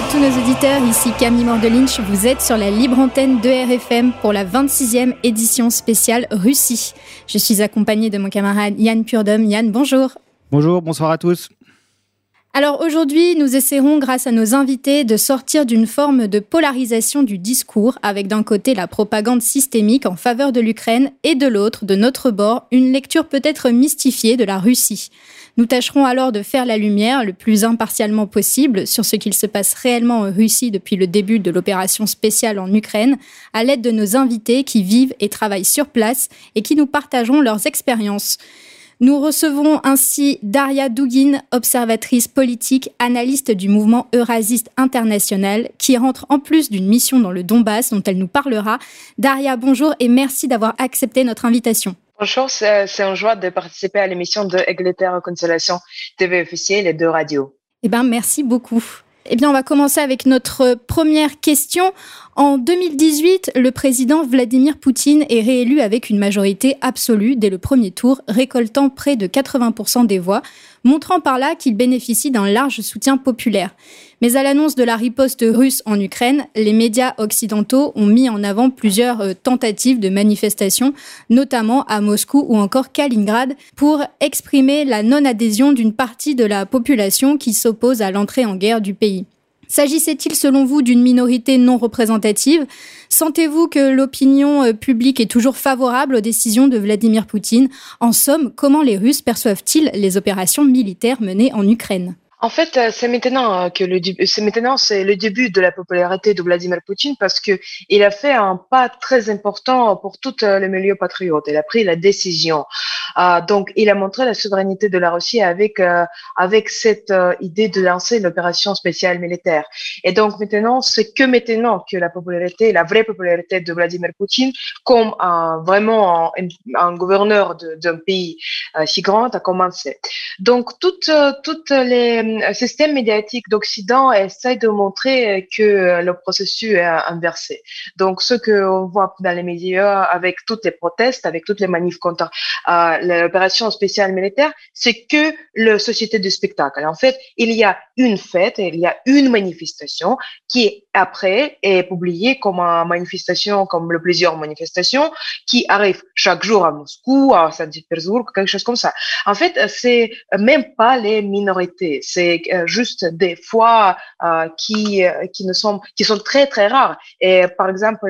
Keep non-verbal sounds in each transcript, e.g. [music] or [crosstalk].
À tous nos auditeurs, ici Camille Mordelinch, vous êtes sur la libre antenne de RFM pour la 26e édition spéciale Russie. Je suis accompagnée de mon camarade Yann Purdom. Yann, bonjour. Bonjour, bonsoir à tous. Alors aujourd'hui, nous essaierons, grâce à nos invités, de sortir d'une forme de polarisation du discours, avec d'un côté la propagande systémique en faveur de l'Ukraine et de l'autre, de notre bord, une lecture peut-être mystifiée de la Russie. Nous tâcherons alors de faire la lumière le plus impartialement possible sur ce qu'il se passe réellement en Russie depuis le début de l'opération spéciale en Ukraine, à l'aide de nos invités qui vivent et travaillent sur place et qui nous partageront leurs expériences. Nous recevons ainsi Daria Dugin, observatrice politique, analyste du mouvement eurasiste international, qui rentre en plus d'une mission dans le Donbass dont elle nous parlera. Daria, bonjour et merci d'avoir accepté notre invitation. Bonjour, c'est un joie de participer à l'émission de Égalité Consolation TV officielle et de radio. Eh bien, merci beaucoup. Eh bien, on va commencer avec notre première question. En 2018, le président Vladimir Poutine est réélu avec une majorité absolue dès le premier tour, récoltant près de 80% des voix, montrant par là qu'il bénéficie d'un large soutien populaire. Mais à l'annonce de la riposte russe en Ukraine, les médias occidentaux ont mis en avant plusieurs euh, tentatives de manifestations, notamment à Moscou ou encore Kaliningrad, pour exprimer la non-adhésion d'une partie de la population qui s'oppose à l'entrée en guerre du pays. S'agissait-il selon vous d'une minorité non représentative? Sentez-vous que l'opinion euh, publique est toujours favorable aux décisions de Vladimir Poutine? En somme, comment les Russes perçoivent-ils les opérations militaires menées en Ukraine? En fait, euh, c'est maintenant euh, que le c'est maintenant c'est le début de la popularité de Vladimir Poutine parce que il a fait un pas très important pour tout euh, le milieu patriote. Il a pris la décision. donc, il a montré la souveraineté de la Russie avec avec cette idée de lancer l'opération spéciale militaire. Et donc maintenant, c'est que maintenant que la popularité, la vraie popularité de Vladimir Poutine, comme un, vraiment un, gouverneur d'un pays si grand, a commencé. Donc toutes toutes les le système médiatique d'Occident essaie de montrer euh, que euh, le processus est inversé. Donc, ce qu'on voit dans les médias avec toutes les protestes, avec toutes les manifs contre euh, l'opération spéciale militaire, c'est que la société du spectacle. En fait, il y a une fête, il y a une manifestation qui après est publiée comme une manifestation, comme le plusieurs manifestations qui arrivent chaque jour à Moscou, à Saint-Pétersbourg, quelque chose comme ça. En fait, c'est même pas les minorités, euh, juste des fois euh, qui euh, qui ne sont qui sont très très rares. Et par exemple,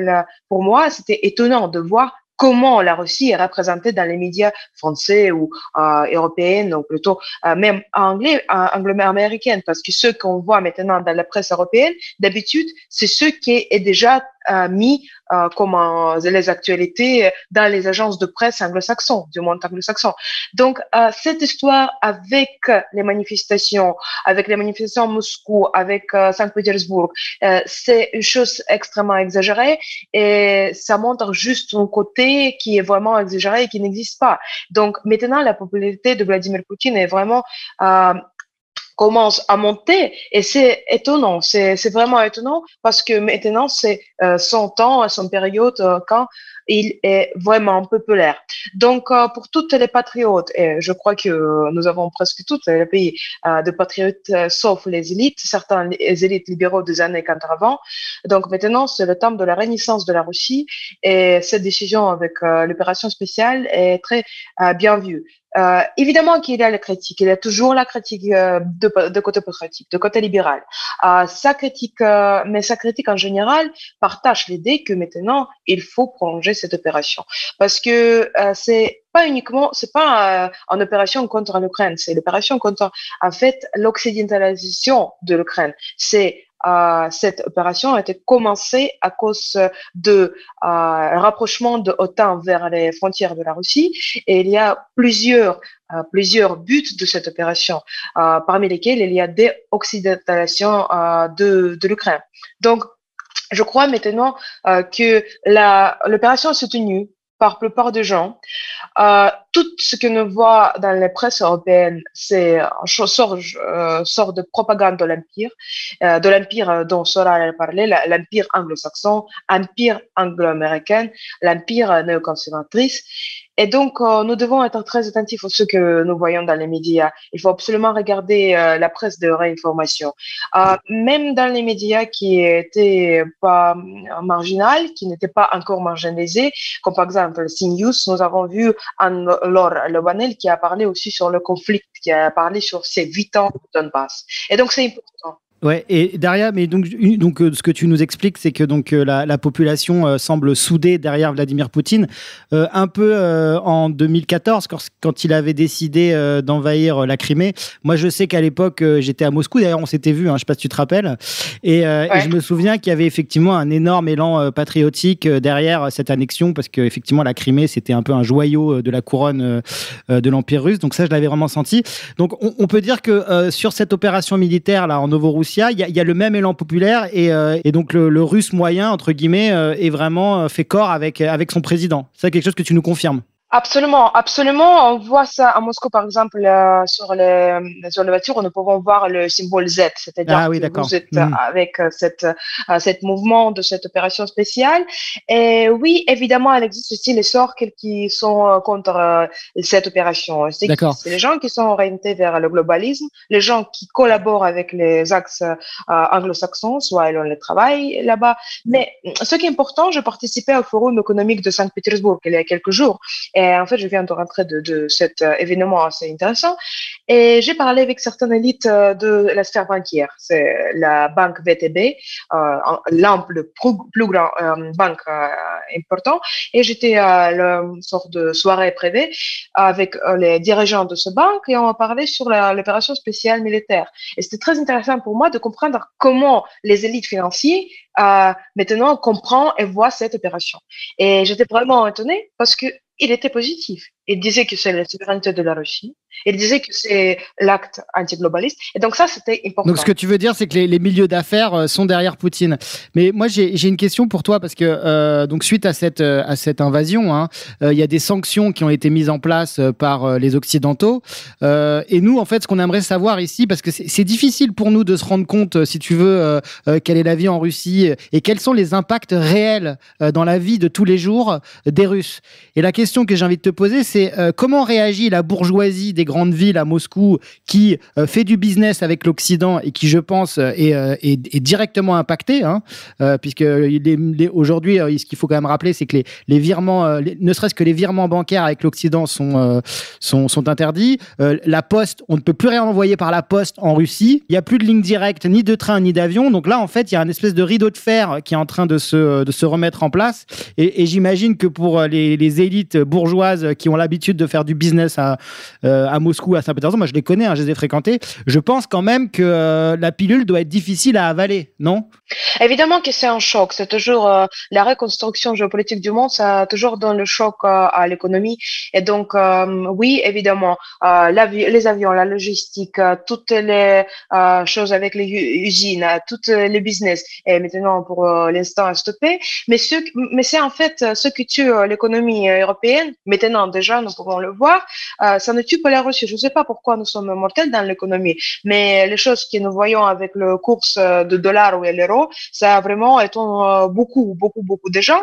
pour moi, c'était étonnant de voir comment la Russie est représentée dans les médias français ou euh, européens, ou plutôt euh, même anglais, anglo-américains, parce que ce qu'on voit maintenant dans la presse européenne, d'habitude, c'est ce qui est déjà mis euh, comme les actualités dans les agences de presse anglo-saxons, du monde anglo-saxon. Donc, euh, cette histoire avec les manifestations, avec les manifestations à Moscou, avec euh, Saint-Pétersbourg, c'est une chose extrêmement exagérée et ça montre juste un côté qui est vraiment exagéré et qui n'existe pas. Donc, maintenant, la popularité de Vladimir Poutine est vraiment commence à monter et c'est étonnant, c'est vraiment étonnant parce que maintenant c'est euh, son temps, son période euh, quand il est vraiment populaire. Donc euh, pour toutes les patriotes, et je crois que nous avons presque tous les pays de patriotes sauf les élites, certains les élites libéraux des années 80. Donc maintenant c'est le temps de la renaissance de la Russie et cette décision avec l'opération spéciale est très bien vue. Euh, évidemment qu'il y a la critique, il y a toujours la critique euh, de, de, côté patriotique, de côté libéral. Euh, sa critique, euh, mais sa critique en général partage l'idée que maintenant il faut prolonger cette opération parce que euh, c'est pas uniquement, c'est pas une opération contre l'Ukraine, c'est l'opération contre en fait l'occidentalisation de l'Ukraine. C'est euh, cette opération a été commencée à cause de euh, rapprochement de l'OTAN vers les frontières de la Russie. Et il y a plusieurs euh, plusieurs buts de cette opération, euh, parmi lesquels il y a des occidentalisations euh, de, de l'Ukraine. Donc, je crois maintenant que l'opération est soutenue par plupart des gens. tout ce que nous voit dans les presses européennes, c'est sort, euh, sort de propagande de l'empire, euh, de l'empire dont Sora a parlé, l'empire anglo-saxon, empire anglo-américain, l'empire néoconservatrice. Et donc, euh, nous devons être très attentifs à ce que nous voyons dans les médias. Il faut absolument regarder euh, la presse de réinformation. Euh, même dans les médias qui étaient pas marginales, qui n'étaient pas encore marginalisés, comme par exemple CNews, nous avons vu Anne-Laure Lebanel qui a parlé aussi sur le conflit, qui a parlé sur ces huit ans de Donbass. Et donc, c'est important. Ouais, et derrière, mais donc, donc euh, ce que tu nous expliques, c'est que donc euh, la, la, population euh, semble soudée derrière Vladimir Poutine, un peu en 2014 quand, quand, il avait décidé d'envahir la Crimée. Moi, je sais qu'à l'époque, j'étais à Moscou. D'ailleurs, on s'était vu, hein, je sais pas si tu te rappelles. Et, et je me souviens qu'il y avait effectivement un énorme élan patriotique derrière cette annexion, parce que effectivement, la Crimée, c'était un peu un joyau de la couronne de l'Empire russe. Donc ça, je l'avais vraiment senti. Donc, on, on peut dire que sur cette opération militaire là en Il y, a, le même élan populaire et, euh, donc le, russe moyen, entre guillemets, euh, est vraiment euh, fait corps avec, avec son président. C'est quelque chose que tu nous confirmes Absolument, absolument. On voit ça à Moscou, par exemple, euh, sur, les, sur les voitures, nous pouvons voir le symbole Z, c'est-à-dire ah que vous êtes hmm. avec euh, cette, euh, cette mouvement de cette opération spéciale. Et oui, évidemment, il existe aussi les sorts qui sont contre cette opération. C'est les gens qui sont orientés vers le globalisme, les gens qui collaborent avec les axes anglo-saxons, soit ils ont le travail là-bas. Mais ce qui est important, je participais au forum économique de Saint-Pétersbourg il y a quelques jours. Et en fait, je viens de rentrer de, cet euh, événement assez intéressant. Et j'ai parlé avec certaines élites euh, de la sphère bancaire. C'est la banque VTB, euh, le plus, grand euh, banque euh, important. Et j'étais à une sorte de soirée privée avec les dirigeants de ce banque et on a parlé sur l'opération spéciale militaire. Et c'était très intéressant pour moi de comprendre comment les élites financières euh, maintenant comprennent et voient cette opération. Et j'étais vraiment étonnée parce que il était positif. Il disait que c'est la souveraineté de la Russie. Il disait que c'est l'acte antiglobaliste. Et donc ça, c'était important. Donc ce que tu veux dire, c'est que les, milieux d'affaires euh, sont derrière Poutine. Mais moi, j'ai une question pour toi parce que euh, donc suite à cette euh, invasion, hein, il y a des sanctions qui ont été mises en place par les occidentaux. et nous, en fait, ce qu'on aimerait savoir ici, parce que c'est difficile pour nous de se rendre compte, si tu veux, quelle est la vie en Russie et quels sont les impacts réels dans la vie de tous les jours des Russes. Et la question que j'ai envie de te poser, c'est comment réagit la bourgeoisie des grandes villes à Moscou qui euh, fait du business avec l'Occident et qui, je pense, euh, euh, est, directement impacté, hein, puisque aujourd'hui, ce qu'il faut quand même rappeler, c'est que les, virements, ne serait-ce que les virements bancaires avec l'Occident sont, interdits. la poste, on ne peut plus rien envoyer par la poste en Russie. Il n'y a plus de ligne directe, ni de train, ni d'avion. Donc là, en fait, il y a un espèce de rideau de fer qui est en train de se, remettre en place. Et, j'imagine que pour les, les, élites bourgeoises qui ont l'habitude de faire du business à, à Moscou, à Saint-Pétersbourg, moi je les connais, hein, je les ai fréquentés, je pense quand même que euh, la pilule doit être difficile à avaler, non? Évidemment que c'est un choc. C'est toujours euh, la reconstruction géopolitique du monde, ça toujours donne le choc euh, à l'économie. Et donc, oui, évidemment, les avions, la logistique, toutes les choses avec les usines, toutes les business, et maintenant pour l'instant stoppé. Mais, ce, mais c'est en fait ce qui tue l'économie européenne. Maintenant, déjà, nous pouvons le voir. ça ne tue pas la je ne sais pas pourquoi nous sommes mortels dans l'économie, mais les choses que nous voyons avec le cours euh, de dollar ou l'euro, ça vraiment étonne euh, beaucoup, beaucoup, beaucoup de gens.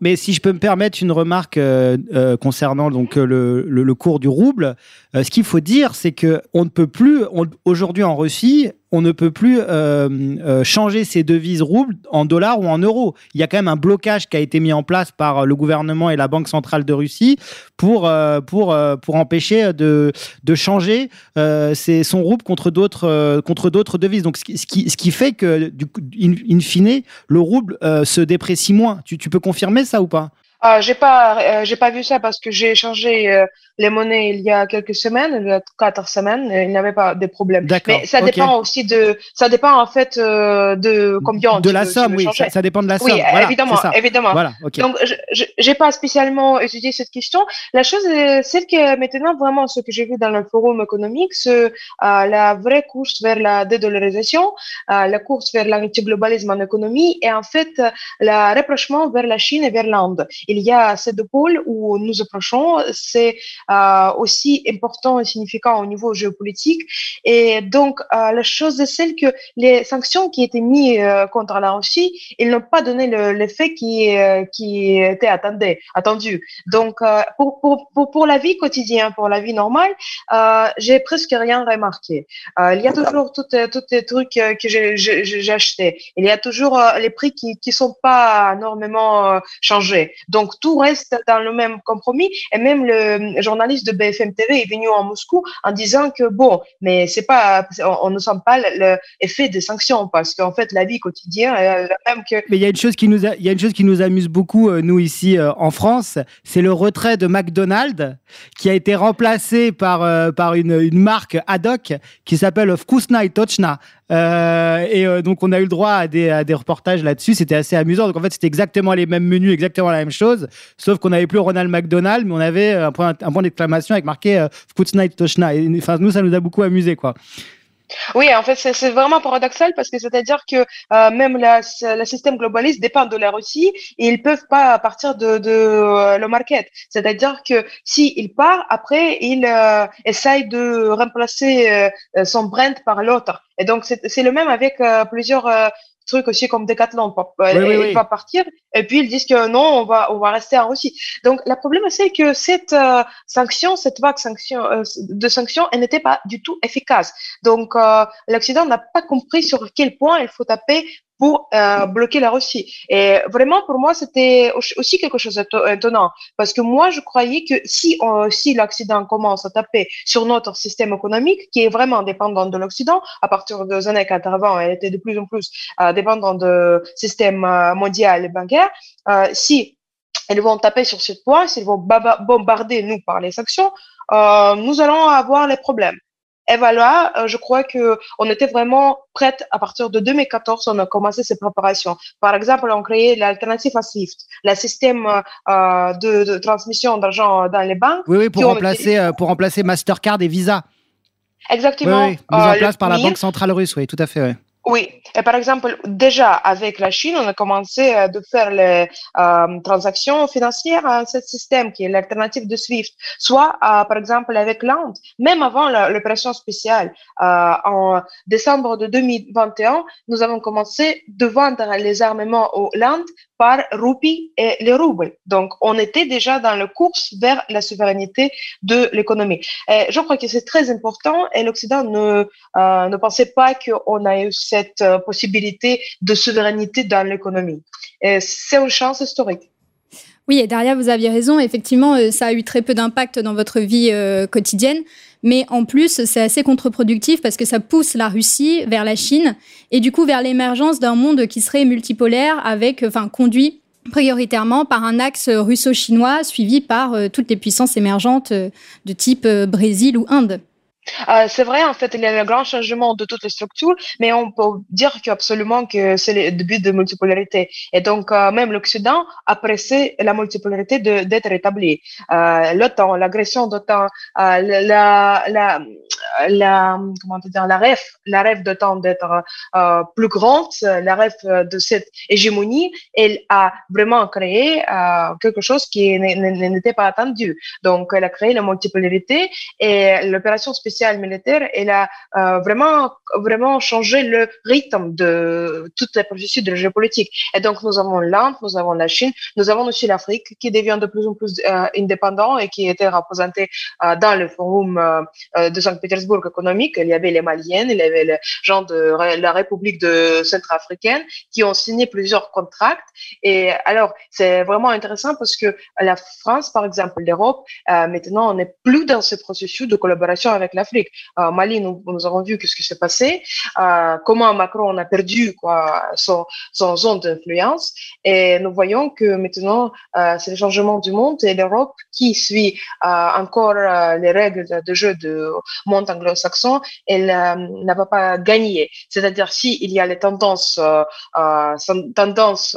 Mais si je peux me permettre une remarque euh, concernant donc le, le, cours du rouble, ce qu'il faut dire, c'est que on ne peut plus aujourd'hui en Russie on ne peut plus euh, euh, changer ces devises roubles en dollars ou en euros. Il y a quand même un blocage qui a été mis en place par le gouvernement et la Banque centrale de Russie pour, euh, empêcher de, de changer son rouble contre d'autres devises. Donc, ce qui, fait que, in, fine, le rouble se déprécie moins. Tu, peux confirmer ça ou pas? Ah, j'ai pas, pas vu ça parce que j'ai changé les monnaies il y a quelques semaines, il y a quatre semaines, il n'y avait pas de problème. Mais ça dépend aussi de, ça dépend en fait euh, de combien de la somme, oui, ça, dépend de la somme. Oui, évidemment, évidemment. Voilà, Donc, je n'ai pas spécialement étudié cette question. La chose, c'est que maintenant vraiment ce que j'ai vu dans le forum économique, c'est euh, la vraie course vers la dédollarisation, euh, la course vers l'antiglobalisme en économie et en fait le rapprochement vers la Chine et vers l'Inde. il y a ces deux pôles où nous approchons. C'est euh, aussi important et significant au niveau géopolitique. Et donc, euh, la chose est celle que les sanctions qui étaient mises euh, contre la Russie, ils n'ont pas donné l'effet qui, euh, qui était attendu. attendu. Donc, euh, pour, pour, pour, la vie quotidienne, pour la vie normale, j'ai presque rien remarqué. il y a toujours tous les trucs que j'ai achetés. Il y a toujours les prix qui qui sont pas énormément changés. Donc, tout reste dans le même compromis. Et même le journaliste de BFM TV est venu en Moscou en disant que bon, mais c'est pas, on, ne sent pas l'effet des sanctions parce qu'en fait, la vie quotidienne est la même que. Mais il y a une chose qui nous, il y a une chose qui nous amuse beaucoup, euh, nous ici euh, en France, c'est le retrait de McDonald's qui a été remplacé par, euh, par une, marque ad hoc qui s'appelle Vkusna Tochna. Euh, et euh, donc, on a eu le droit à des, à des reportages là-dessus. C'était assez amusant. Donc, en fait, c'était exactement les mêmes menus, exactement la même chose. Sauf qu'on n'avait plus Ronald McDonald, mais on avait un point, un point d'exclamation avec marqué euh, Toshna. Et enfin, nous, ça nous a beaucoup amusé, quoi. Oui, en fait, c'est vraiment paradoxal parce que c'est-à-dire que euh, même la, le système globaliste dépend de la Russie et ils peuvent pas partir de, de euh, le market. C'est-à-dire que si il part, après, il euh, essaye de remplacer euh, son brand par l'autre. Et donc, c'est le même avec plusieurs trucs aussi comme Decathlon. il va partir et puis ils disent que non, on va, on va rester en Russie. Donc, le problème, c'est que cette euh, sanction, cette vague sanction, euh, de sanctions, elle n'était pas du tout efficace. Donc, euh, l'Occident n'a pas compris sur quel point il faut taper pour euh, bloquer la Russie. Et vraiment, pour moi, c'était aussi quelque chose d'étonnant, parce que moi, je croyais que si, si l'Occident commence à taper sur notre système économique, qui est vraiment dépendant de l'Occident, à partir des années 80, elle était de plus en plus euh, dépendante du système euh, mondial et bancaire, euh, si elles vont taper sur ce point, s'ils vont bombarder nous par les sanctions, euh, nous allons avoir les problèmes. Et voilà, euh, je crois que on était vraiment prête à partir de 2014, on a commencé ces préparations. Par exemple, on a créé l'alternative à SWIFT, le système euh, de, de, transmission d'argent dans les banques. Oui, oui, pour remplacer, euh, pour remplacer Mastercard et Visa. Exactement. Oui, oui. Mise en place par la Banque centrale russe, oui, tout à fait. Oui. Oui, et par exemple, déjà avec la Chine, on a commencé euh, de faire les euh, transactions financières à ce système qui est l'alternative de SWIFT, soit euh, par exemple avec l'Inde, même avant l'opération spéciale. En décembre de 2021, nous avons commencé de vendre les armements au l'Inde par roupie et les roubles. Donc, on était déjà dans la course vers la souveraineté de l'économie. Je crois que c'est très important et l'Occident ne, euh, ne pensait pas qu'on a eu cette euh, possibilité de souveraineté dans l'économie. C'est une chance historique. Oui, et Daria, vous aviez raison. Effectivement, euh, ça a eu très peu d'impact dans votre vie euh, quotidienne. Mais en plus, c'est assez contre-productif parce que ça pousse la Russie vers la Chine et du coup vers l'émergence d'un monde qui serait multipolaire avec, enfin, conduit prioritairement par un axe russo-chinois suivi par euh, toutes les puissances émergentes de type Brésil ou Inde. Euh, c'est vrai, en fait, il y a un grand changement de toutes les structures, mais on peut dire qu'absolument que c'est le début de multipolarité. Et donc, euh, même l'Occident apprécie la multipolarité d'être établie. Euh, L'OTAN, l'agression d'OTAN, euh, la, la, la, comment dire, la rêve, la rêve d'OTAN d'être plus grande, la rêve de cette hégémonie, elle a vraiment créé quelque chose qui n'était pas attendu. Donc, elle a créé la multipolarité et l'opération militaire, elle a euh, vraiment, vraiment changé le rythme de toutes les processus de la géopolitique. Et donc, nous avons l'Inde, nous avons la Chine, nous avons aussi l'Afrique qui devient de plus en plus euh, indépendant et qui était représenté euh, dans le forum euh, de Saint-Pétersbourg économique. Il y avait les Maliens, il y avait les gens de la République de Centrafricaine qui ont signé plusieurs contrats. Et alors, c'est vraiment intéressant parce que la France, par exemple, l'Europe, maintenant, on n'est plus dans ce processus de collaboration avec l'Afrique l'Afrique. Euh, Mali, nous, avons vu ce qui s'est passé, euh, comment Macron a perdu quoi, son, zone d'influence. Et nous voyons que maintenant, euh, c'est le changement du monde et l'Europe qui suit euh, encore les règles de jeu du monde anglo-saxon, elle n'a pas gagné. C'est-à-dire, s'il il y a les tendances, tendances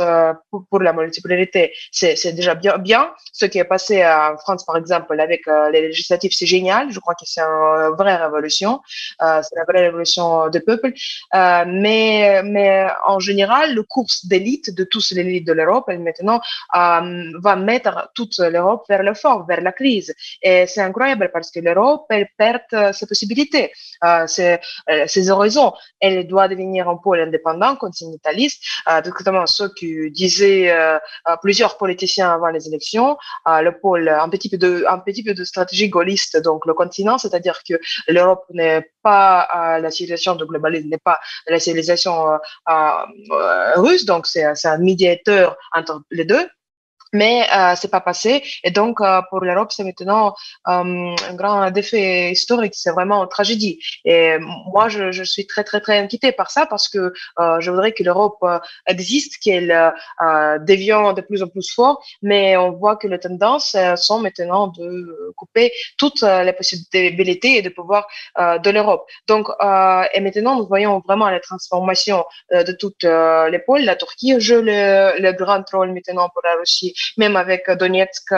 pour, pour, la multipolarité, c'est déjà bien, bien. Ce qui est passé en France, par exemple, avec les législatives, c'est génial. Je crois que c'est un vraie révolution, c'est la vraie révolution du peuple. mais, mais en général, le course d'élite de tous les élites de l'Europe, maintenant, va mettre toute l'Europe vers le fort, vers la crise. Et c'est incroyable parce que l'Europe, elle perd ses possibilités, ses, ses horizons. Elle doit devenir un pôle indépendant, continentaliste, exactement ce que disaient plusieurs politiciens avant les élections, le pôle, un petit peu de, un petit peu de stratégie gaulliste, donc le continent, c'est-à-dire que l'Europe n'est pas la civilisation de globalisme, n'est pas la civilisation euh, euh, russe, donc c'est un médiateur entre les deux mais euh, c'est pas passé. Et donc euh, pour l'Europe c'est maintenant euh, un grand défi historique. C'est vraiment une tragédie. Et moi je, je, suis très très très inquiétée par ça parce que euh, je voudrais que l'Europe euh, existe qu'elle euh, devienne de plus en plus fort. Mais on voit que les tendances sont maintenant de couper toutes les possibilités et de pouvoir de l'Europe. Donc et maintenant nous voyons vraiment la transformation de toutes les pôles. La Turquie joue le, le grand rôle maintenant pour la Russie même avec Donetsk,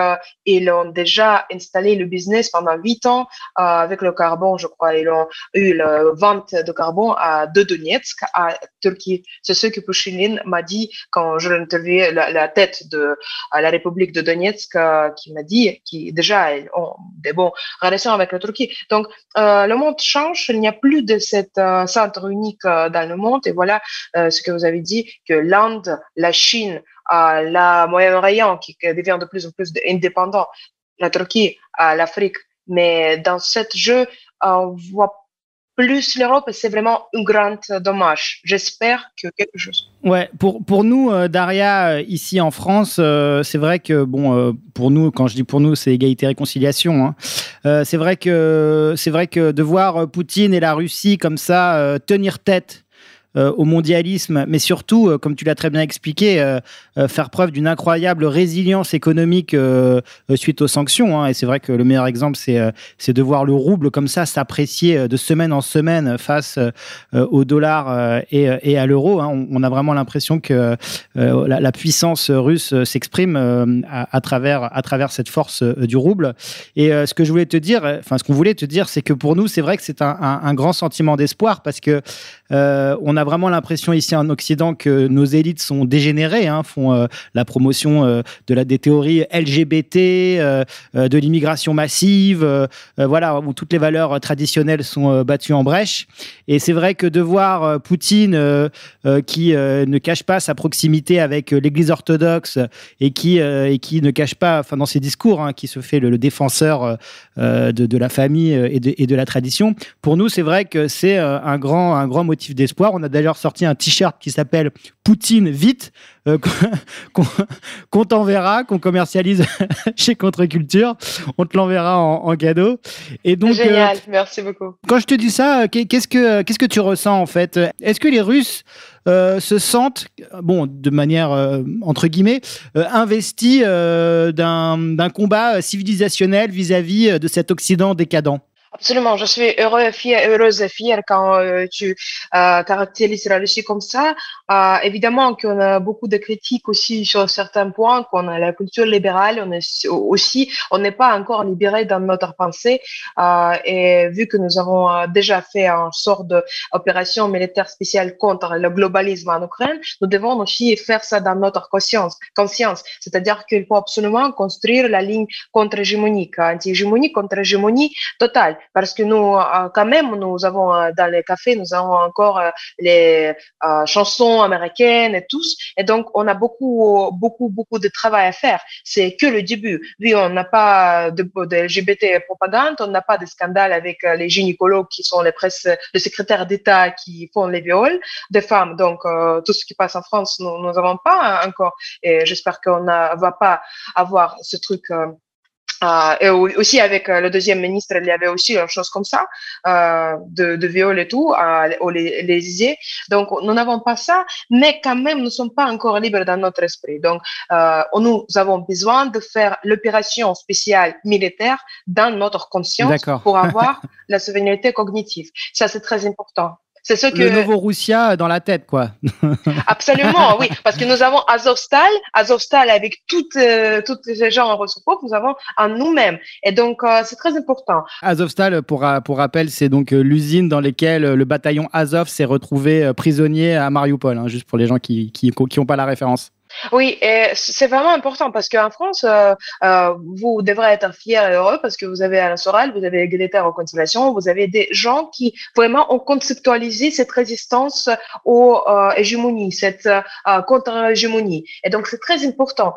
ils ont déjà installé le business pendant huit ans euh, avec le carbone, je crois. Ils ont eu la vente de carbone à, de Donetsk à Turquie. C'est ce que Pushilin m'a dit quand je l'ai interviewé, la, tête de la République de Donetsk, euh, qui m'a dit qu'ils déjà ils ont des bonnes relations avec la Turquie. Donc, euh, le monde change. Il n'y a plus de cette centre unique dans le monde. Et voilà ce que vous avez dit, que l'Inde, la Chine, à la Moyen-Orient qui devient de plus en plus indépendant, la Turquie, l'Afrique. Mais dans ce jeu, on voit plus l'Europe c'est vraiment un grand dommage. J'espère que quelque chose. Ouais, pour, pour nous, euh, Daria, euh, ici en France, euh, c'est vrai que, bon, pour nous, quand je dis pour nous, c'est égalité-réconciliation. Hein. c'est vrai, que, vrai que de voir Poutine et la Russie comme ça tenir tête euh, au mondialisme, mais surtout, euh, comme tu l'as très bien expliqué, euh, faire preuve d'une incroyable résilience économique suite aux sanctions. Hein. Et c'est vrai que le meilleur exemple, c'est de voir le rouble comme ça s'apprécier de semaine en semaine face au dollar et, et à l'euro. Hein. On, a vraiment l'impression que la, puissance russe s'exprime à, à, travers, à travers cette force du rouble. Et ce que je voulais te dire, enfin ce qu'on voulait te dire, c'est que pour nous, c'est vrai que c'est un, un, un, grand sentiment d'espoir parce que on a vraiment l'impression ici en Occident que nos élites sont dégénérées, hein, font euh, la promotion euh, de la des théories LGBT, euh, de l'immigration massive, voilà où toutes les valeurs traditionnelles sont battues en brèche. Et c'est vrai que de voir Poutine qui ne cache pas sa proximité avec l'Église orthodoxe et qui et qui ne cache pas, enfin dans ses discours, hein, qui se fait le, défenseur de, de, la famille et de, et de la tradition. Pour nous, c'est vrai que c'est un grand un grand motif d'espoir. On a d'ailleurs sorti un t-shirt qui s'appelle Poutine vite, euh, [laughs] qu'on t'enverra, qu'on commercialise [laughs] chez Contre-Culture. On te l'enverra en, cadeau. Et donc, Génial, euh, merci beaucoup. Quand je te dis ça, qu'est-ce que, qu'est-ce que tu ressens en fait? Est-ce que les Russes euh, se sentent, bon, de manière entre guillemets, investis d'un combat civilisationnel vis-à-vis de cet Occident décadent? Absolument, je suis heureux, fier, heureuse et fière quand euh, tu euh, caractérises la Russie comme ça. Euh, évidemment qu'on a beaucoup de critiques aussi sur certains points, qu'on a la culture libérale, on est aussi, on n'est pas encore libéré dans notre pensée. Euh, et vu que nous avons euh, déjà fait une sorte d'opération militaire spéciale contre le globalisme en Ukraine, nous devons aussi faire ça dans notre conscience. conscience. C'est-à-dire qu'il faut absolument construire la ligne contre-hégémonique, anti-hégémonie contre-hégémonie totale parce que nous, euh, quand même, nous avons euh, dans les cafés, nous avons encore euh, les chansons américaines et tous, et donc on a beaucoup, beaucoup, beaucoup de travail à faire. C'est que le début. Oui, on n'a pas de, LGBT propagande, on n'a pas de scandale avec les gynécologues qui sont les presses, les secrétaires d'État qui font les viols des femmes. Donc tout ce qui passe en France, nous n'avons pas encore, et j'espère qu'on ne va pas avoir ce truc et aussi avec euh, le deuxième ministre, il y avait aussi une chose comme ça, euh, de, de, viol et tout, au les Donc, nous n'avons pas ça, mais quand même, nous ne sommes pas encore libres dans notre esprit. Donc, nous avons besoin de faire l'opération spéciale militaire dans notre conscience pour [laughs] avoir la souveraineté cognitive. Ça, c'est très important. C'est ce que le Novorussia dans la tête, quoi. [laughs] Absolument, oui, parce que nous avons Azovstal, Azovstal avec toutes euh, toutes ces gens en ressources nous avons en nous-mêmes, et donc euh, c'est très important. Azovstal, pour pour rappel, c'est donc l'usine dans laquelle le bataillon Azov s'est retrouvé prisonnier à Mariupol, hein, juste pour les gens qui qui qui n'ont pas la référence. Oui, c'est vraiment important parce qu'en France, euh, euh, vous devrez être fiers et heureux parce que vous avez Alain Soral, vous avez Greta Reconciliation, vous avez des gens qui vraiment ont conceptualisé cette résistance aux euh, hégémonies, cette euh, contre-hégémonie. Et donc, c'est très important.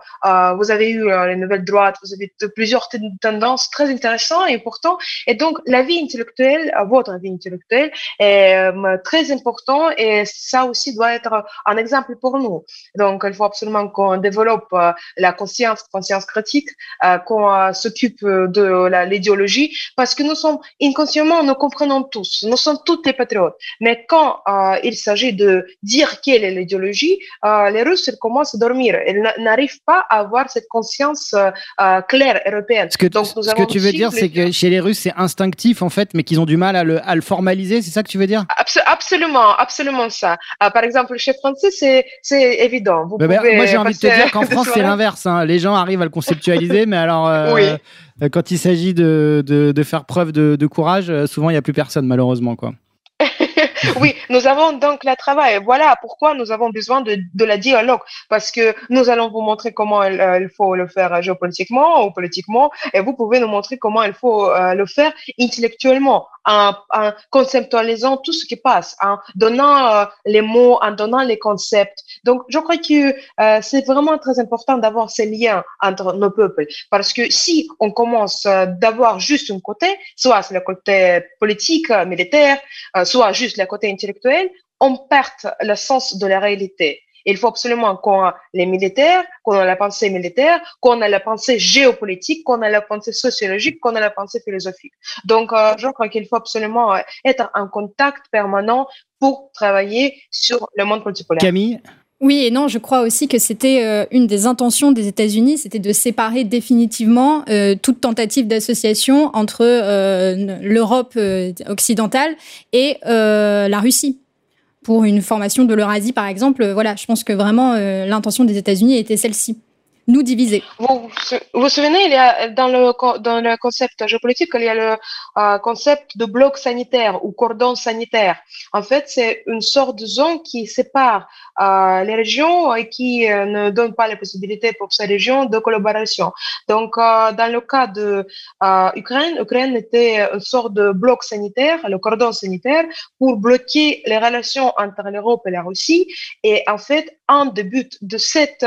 Vous avez eu les nouvelles droites, vous avez plusieurs tendances très intéressantes et importantes. Et donc, la vie intellectuelle, votre vie intellectuelle est très importante et ça aussi doit être un exemple pour nous. Donc, il faut absolument qu'on développe euh, la conscience, conscience critique, euh, qu'on euh, s'occupe de l'idéologie, parce que nous sommes inconsciemment, nous comprenons tous, nous sommes tous les patriotes. Mais quand il s'agit de dire quelle est l'idéologie, les Russes ils commencent à dormir. Ils n'arrivent pas à avoir cette conscience claire européenne. Ce que, Donc, ce que tu veux dire, c'est que chez les Russes, c'est instinctif en fait, mais qu'ils ont du mal à le, à le formaliser, c'est ça que tu veux dire? Absolument, absolument ça. par exemple, chez Français, c'est évident. Vous pouvez moi, j'ai envie de te dire qu'en [laughs] France, c'est l'inverse. Hein. Les gens arrivent à le conceptualiser, mais alors, euh, euh, quand il s'agit de, de, faire preuve de, de courage, euh, souvent, il n'y a plus personne, malheureusement. Quoi. [laughs] oui, nous avons donc le travail. Voilà pourquoi nous avons besoin de, de la dialogue, parce que nous allons vous montrer comment il, faut le faire géopolitiquement ou politiquement, et vous pouvez nous montrer comment il faut le faire intellectuellement en, conceptualisant tout ce qui passe, en donnant euh, les mots, en donnant les concepts. Donc, je crois que euh, c'est vraiment très important d'avoir ces liens entre nos peuples, parce que si on commence euh, d'avoir juste un côté, soit c'est le côté politique, militaire, soit juste le côté intellectuel, on perd le sens de la réalité. Il faut absolument qu'on ait les militaires, qu'on ait la pensée militaire, qu'on ait la pensée géopolitique, qu'on ait la pensée sociologique, qu'on ait la pensée philosophique. Donc, euh, je crois qu'il faut absolument euh, être en contact permanent pour travailler sur le monde multipolaire. Camille? Oui et non, je crois aussi que c'était euh, une des intentions des États-Unis, c'était de séparer définitivement toute tentative d'association entre l'Europe occidentale et la Russie pour une formation de l'Eurasie, par exemple. Euh, voilà, je pense que vraiment euh, l'intention des États-Unis était celle-ci nous diviser. Vous vous, souvenez, il y a dans le, dans le concept géopolitique, il y a le euh, concept de bloc sanitaire ou cordon sanitaire. En fait, c'est une sorte de zone qui sépare euh, les régions et qui euh, ne donne pas la possibilité pour ces régions de collaboration. Donc, dans le cas de Ukraine, Ukraine était une sorte de bloc sanitaire, le cordon sanitaire, pour bloquer les relations entre l'Europe et la Russie. Et en fait, un des buts de cette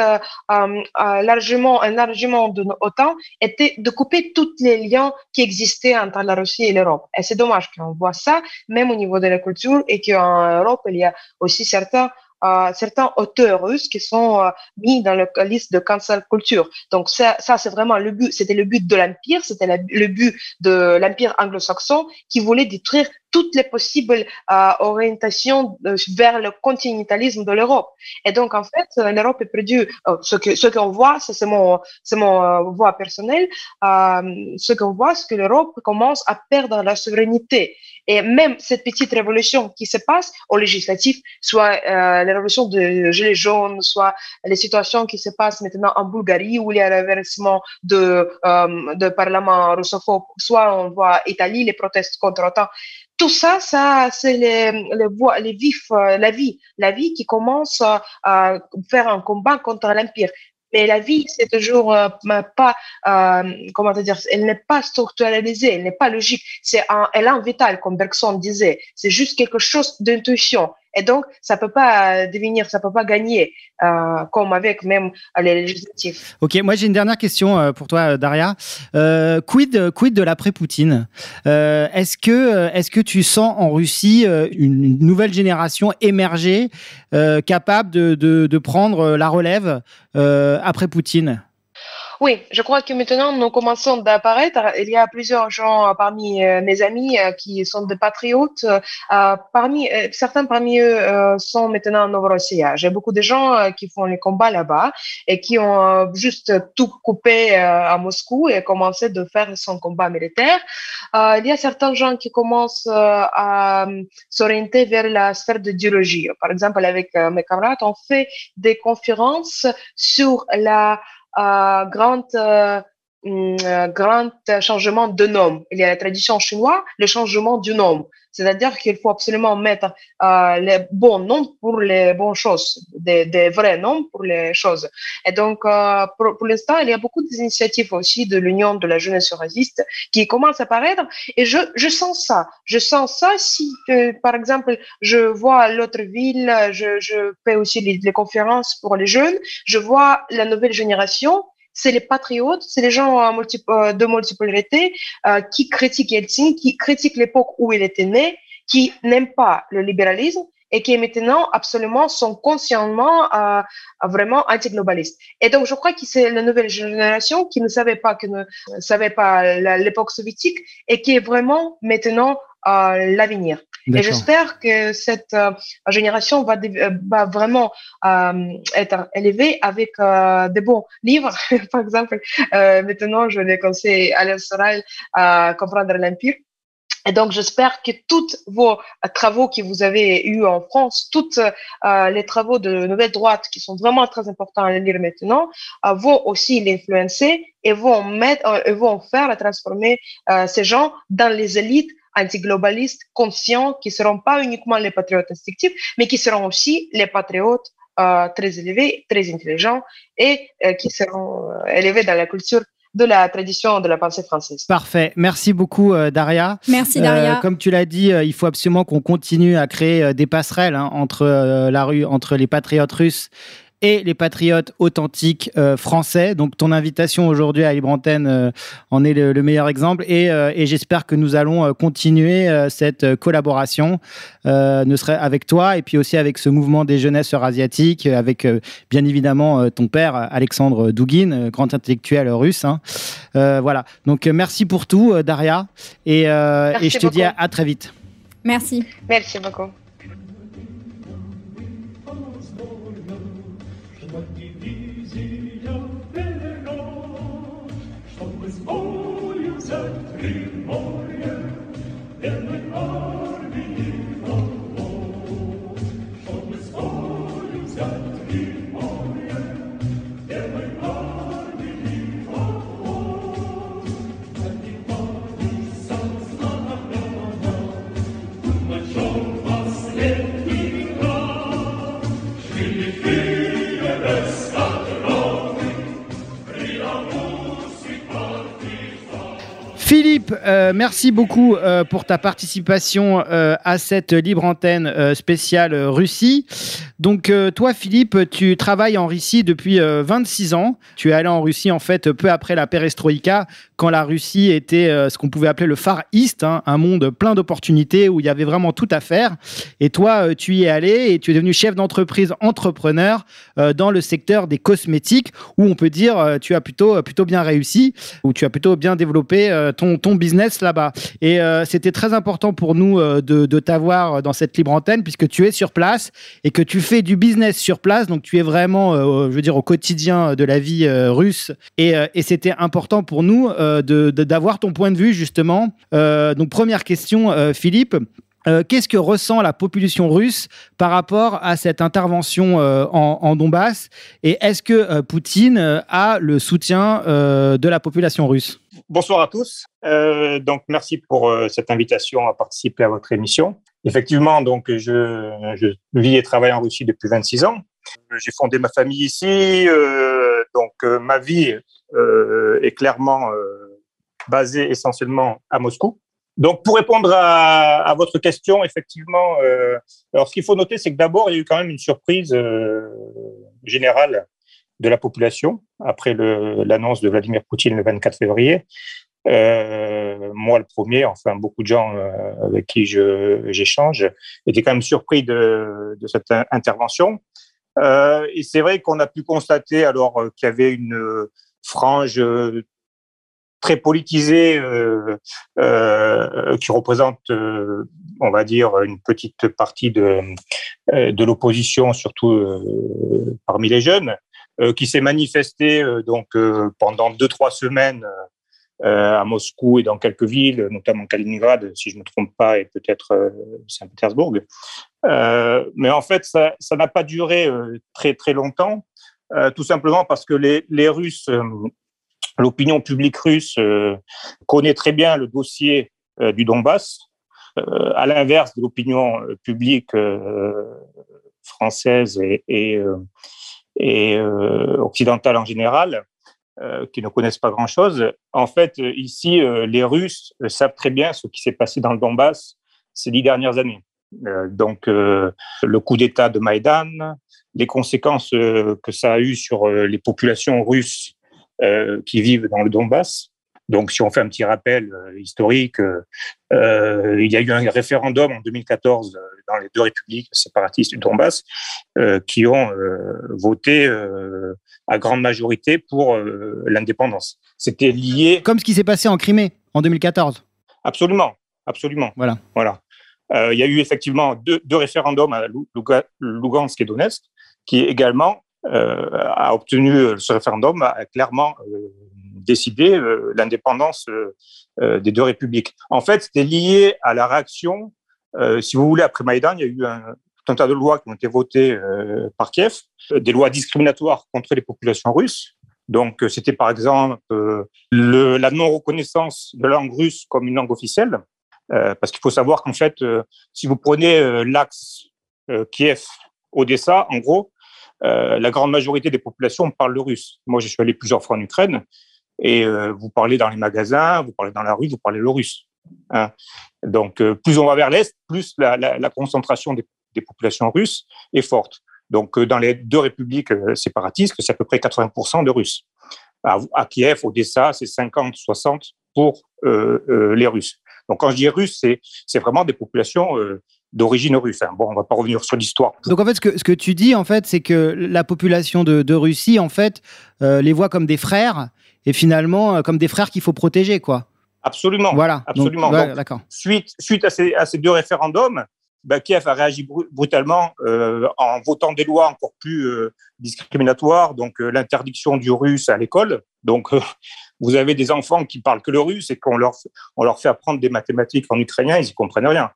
largement, un largement de l'OTAN était de couper tous les liens qui existaient entre la Russie et l'Europe. Et c'est dommage qu'on voit ça, même au niveau de la culture, et qu'en Europe, il y a aussi certains euh, certains auteurs russes qui sont euh, mis dans la liste de cancel culture. Donc ça, ça c'est vraiment le but. C'était le but de l'empire, c'était le but de l'empire anglo-saxon qui voulait détruire toutes les possibles euh, orientations vers le continentalisme de l'Europe. Et donc, en fait, l'Europe est perdue. ce que ce qu'on voit, c'est mon mon voix personnelle. ce qu'on voit, c'est que l'Europe commence à perdre la souveraineté. Et même cette petite révolution qui se passe au législatif, soit euh, la révolution de Gilets jaunes, soit les situations qui se passent maintenant en Bulgarie où il y a le renversement de, euh, de parlement russophobe, soit on voit Italie, les protestes contre l'OTAN. Tout ça, ça, c'est les, les, les vifs, euh, la vie, la vie qui commence à faire un combat contre l'empire. Mais la vie, c'est toujours euh, pas, euh, comment te dire, elle n'est pas structuralisée, elle n'est pas logique. C'est un élan vital, comme Bergson disait. C'est juste quelque chose d'intuition. Et donc, ça peut pas devenir, ça peut pas gagner, euh, comme avec même les législatifs. Ok, moi j'ai une dernière question euh, pour toi, Daria. Euh, quid, quid de l'après-Poutine? Euh, Est-ce que, est-ce que tu sens en Russie une nouvelle génération émerger, capable de, de, prendre la relève après Poutine? Oui, je crois que maintenant nous commençons d'apparaître. Il y a plusieurs gens parmi euh, mes amis euh, qui sont des patriotes. Euh, parmi certains parmi eux sont maintenant en Novorossiya. J'ai beaucoup de gens qui font les combats là-bas et qui ont juste tout coupé à Moscou et commencé de faire son combat militaire. il y a certains gens qui commencent à s'orienter vers la sphère de biologie. Par exemple, avec mes camarades, on fait des conférences sur la euh, mm, euh, grand changement de nom. Il y a la tradition chinoise, le changement du nom. C'est-à-dire qu'il faut absolument mettre euh, les bons noms pour les bonnes choses, des, vrais noms pour les choses. Et donc, euh, pour, l'instant, il y a beaucoup d'initiatives aussi de l'Union de la jeunesse raciste qui commencent à apparaître. Et je, je sens ça. Je sens ça si, par exemple, je vois l'autre ville, je, fais aussi les conférences pour les jeunes, je vois la nouvelle génération c'est les patriotes, c'est les gens euh, euh, de multipolarité euh, qui critiquent Yeltsin, qui critiquent l'époque où il était né, qui n'aiment pas le libéralisme et qui maintenant absolument sont consciemment vraiment anti-globalistes. Et donc je crois que c'est la nouvelle génération qui ne savait pas que ne savait pas l'époque soviétique et qui est vraiment maintenant l'avenir. Et j'espère que cette euh, génération va, euh, va vraiment euh, être élevée avec des bons livres. [laughs] Par exemple, maintenant, je les conseille à Soral à comprendre l'Empire. Et donc, j'espère que tous vos travaux que vous avez eus en France, tous les travaux de nouvelle droite qui sont vraiment très importants à lire maintenant, vont aussi l'influencer et vont mettre, vont faire transformer ces gens dans les élites antiglobalistes conscients qui ne seront pas uniquement les patriotes instinctifs, mais qui seront aussi les patriotes euh, très élevés, très intelligents et euh, qui seront euh, élevés dans la culture de la tradition de la pensée française. Parfait. Merci beaucoup, Daria. Merci, Daria. comme tu l'as dit, il faut absolument qu'on continue à créer des passerelles hein, entre, la rue, entre les patriotes russes et les patriotes authentiques euh, français. Donc ton invitation aujourd'hui à Libre Antenne euh, en est le, meilleur exemple et, euh, et j'espère que nous allons continuer cette collaboration, ne serait avec toi et puis aussi avec ce mouvement des jeunesses eurasiatiques, avec bien évidemment ton père Alexandre Douguin, grand intellectuel russe. Hein. voilà. Donc merci pour tout, Daria, et, et je te dis à très vite. Merci. Merci beaucoup. Good morgen, der mit. Euh, merci beaucoup euh, pour ta participation euh, à cette libre antenne spéciale Russie. Donc toi, Philippe, tu travailles en Russie depuis 26 ans. Tu es allé en Russie en fait peu après la perestroïka, quand la Russie était ce qu'on pouvait appeler le Far East, hein, un monde plein d'opportunités où il y avait vraiment tout à faire. Et toi, tu y es allé et tu es devenu chef d'entreprise, entrepreneur dans le secteur des cosmétiques, où on peut dire tu as plutôt plutôt bien réussi, où tu as plutôt bien développé ton, business là-bas. Et euh, c'était très important pour nous euh, de, t'avoir dans cette libre antenne puisque tu es sur place et que tu fais du business sur place. Donc tu es vraiment, euh, je veux dire, au quotidien de la vie russe. Et, c'était important pour nous d'avoir ton point de vue justement. donc première question, Philippe. Qu'est-ce que ressent la population russe par rapport à cette intervention en, en, Donbass? Et est-ce que Poutine a le soutien de la population russe? Bonsoir à tous. Euh, donc, merci pour euh, cette invitation à participer à votre émission. Effectivement, donc, je, vis et travaille en Russie depuis 26 ans. J'ai fondé ma famille ici. Euh, donc, ma vie est clairement basée essentiellement à Moscou. Donc, pour répondre à, à votre question, effectivement, alors ce qu'il faut noter, c'est que d'abord, il y a eu quand même une surprise générale de la population après l'annonce de Vladimir Poutine le 24 février. Euh, moi, le premier, enfin beaucoup de gens euh, avec qui j'échange étaient quand même surpris de, cette intervention. Euh, et c'est vrai qu'on a pu constater alors qu'il y avait une, frange très politisée qui représente, on va dire, une petite partie de, de l'opposition, surtout parmi les jeunes, qui s'est manifestée donc pendant deux trois semaines à Moscou et dans quelques villes, notamment Kaliningrad, si je ne me trompe pas, et peut-être Saint-Pétersbourg. mais en fait, ça n'a pas duré très très longtemps, tout simplement parce que les, Russes L'opinion publique russe euh, connaît très bien le dossier euh, du Donbass, euh, à l'inverse de l'opinion publique française et, occidentale en général, qui ne connaissent pas grand-chose. En fait, ici, les Russes savent très bien ce qui s'est passé dans le Donbass ces dix dernières années. donc, le coup d'État de Maïdan, les conséquences que ça a eu sur les populations russes euh, qui vivent dans le Donbass. Donc, si on fait un petit rappel euh, historique, euh, il y a eu un référendum en 2014 dans les deux républiques séparatistes du Donbass qui ont voté à grande majorité pour l'indépendance. C'était lié. Comme ce qui s'est passé en Crimée en 2014. Absolument, absolument. Voilà. Voilà. il y a eu effectivement deux, deux référendums à Lugansk et Donetsk qui également euh, a obtenu euh, ce référendum, a clairement euh, décidé l'indépendance des deux républiques. En fait, c'était lié à la réaction, si vous voulez, après Maïdan, il y a eu un, tas de lois qui ont été votées par Kiev, des lois discriminatoires contre les populations russes. Donc, c'était par exemple le, la non-reconnaissance de la langue russe comme une langue officielle, parce qu'il faut savoir qu'en fait, si vous prenez l'axe Kiev-Odessa, en gros, euh, la grande majorité des populations parlent le russe. Moi, je suis allé plusieurs fois en Ukraine et euh, vous parlez dans les magasins, vous parlez dans la rue, vous parlez le russe. Hein. Donc, euh, plus on va vers l'est, plus la, concentration des, populations russes est forte. Donc, dans les deux républiques séparatistes, c'est à peu près 80% de Russes. À, à Kiev, Odessa, c'est 50-60% pour les Russes. Donc, quand je dis Russes, c'est vraiment des populations d'origine russe. Hein. Bon, on va pas revenir sur l'histoire. Donc en fait, ce que, tu dis, en fait, c'est que la population de, Russie, en fait, euh, les voit comme des frères et finalement euh, comme des frères qu'il faut protéger, quoi. Absolument. Voilà. Absolument. d'accord. Suite, suite à, ces, à ces deux référendums, bah, Kiev a réagi brutalement euh, en votant des lois encore plus discriminatoires, donc l'interdiction du russe à l'école. Donc, [laughs] vous avez des enfants qui parlent que le russe et qu'on leur, on leur fait apprendre des mathématiques en ukrainien, ils y comprennent rien.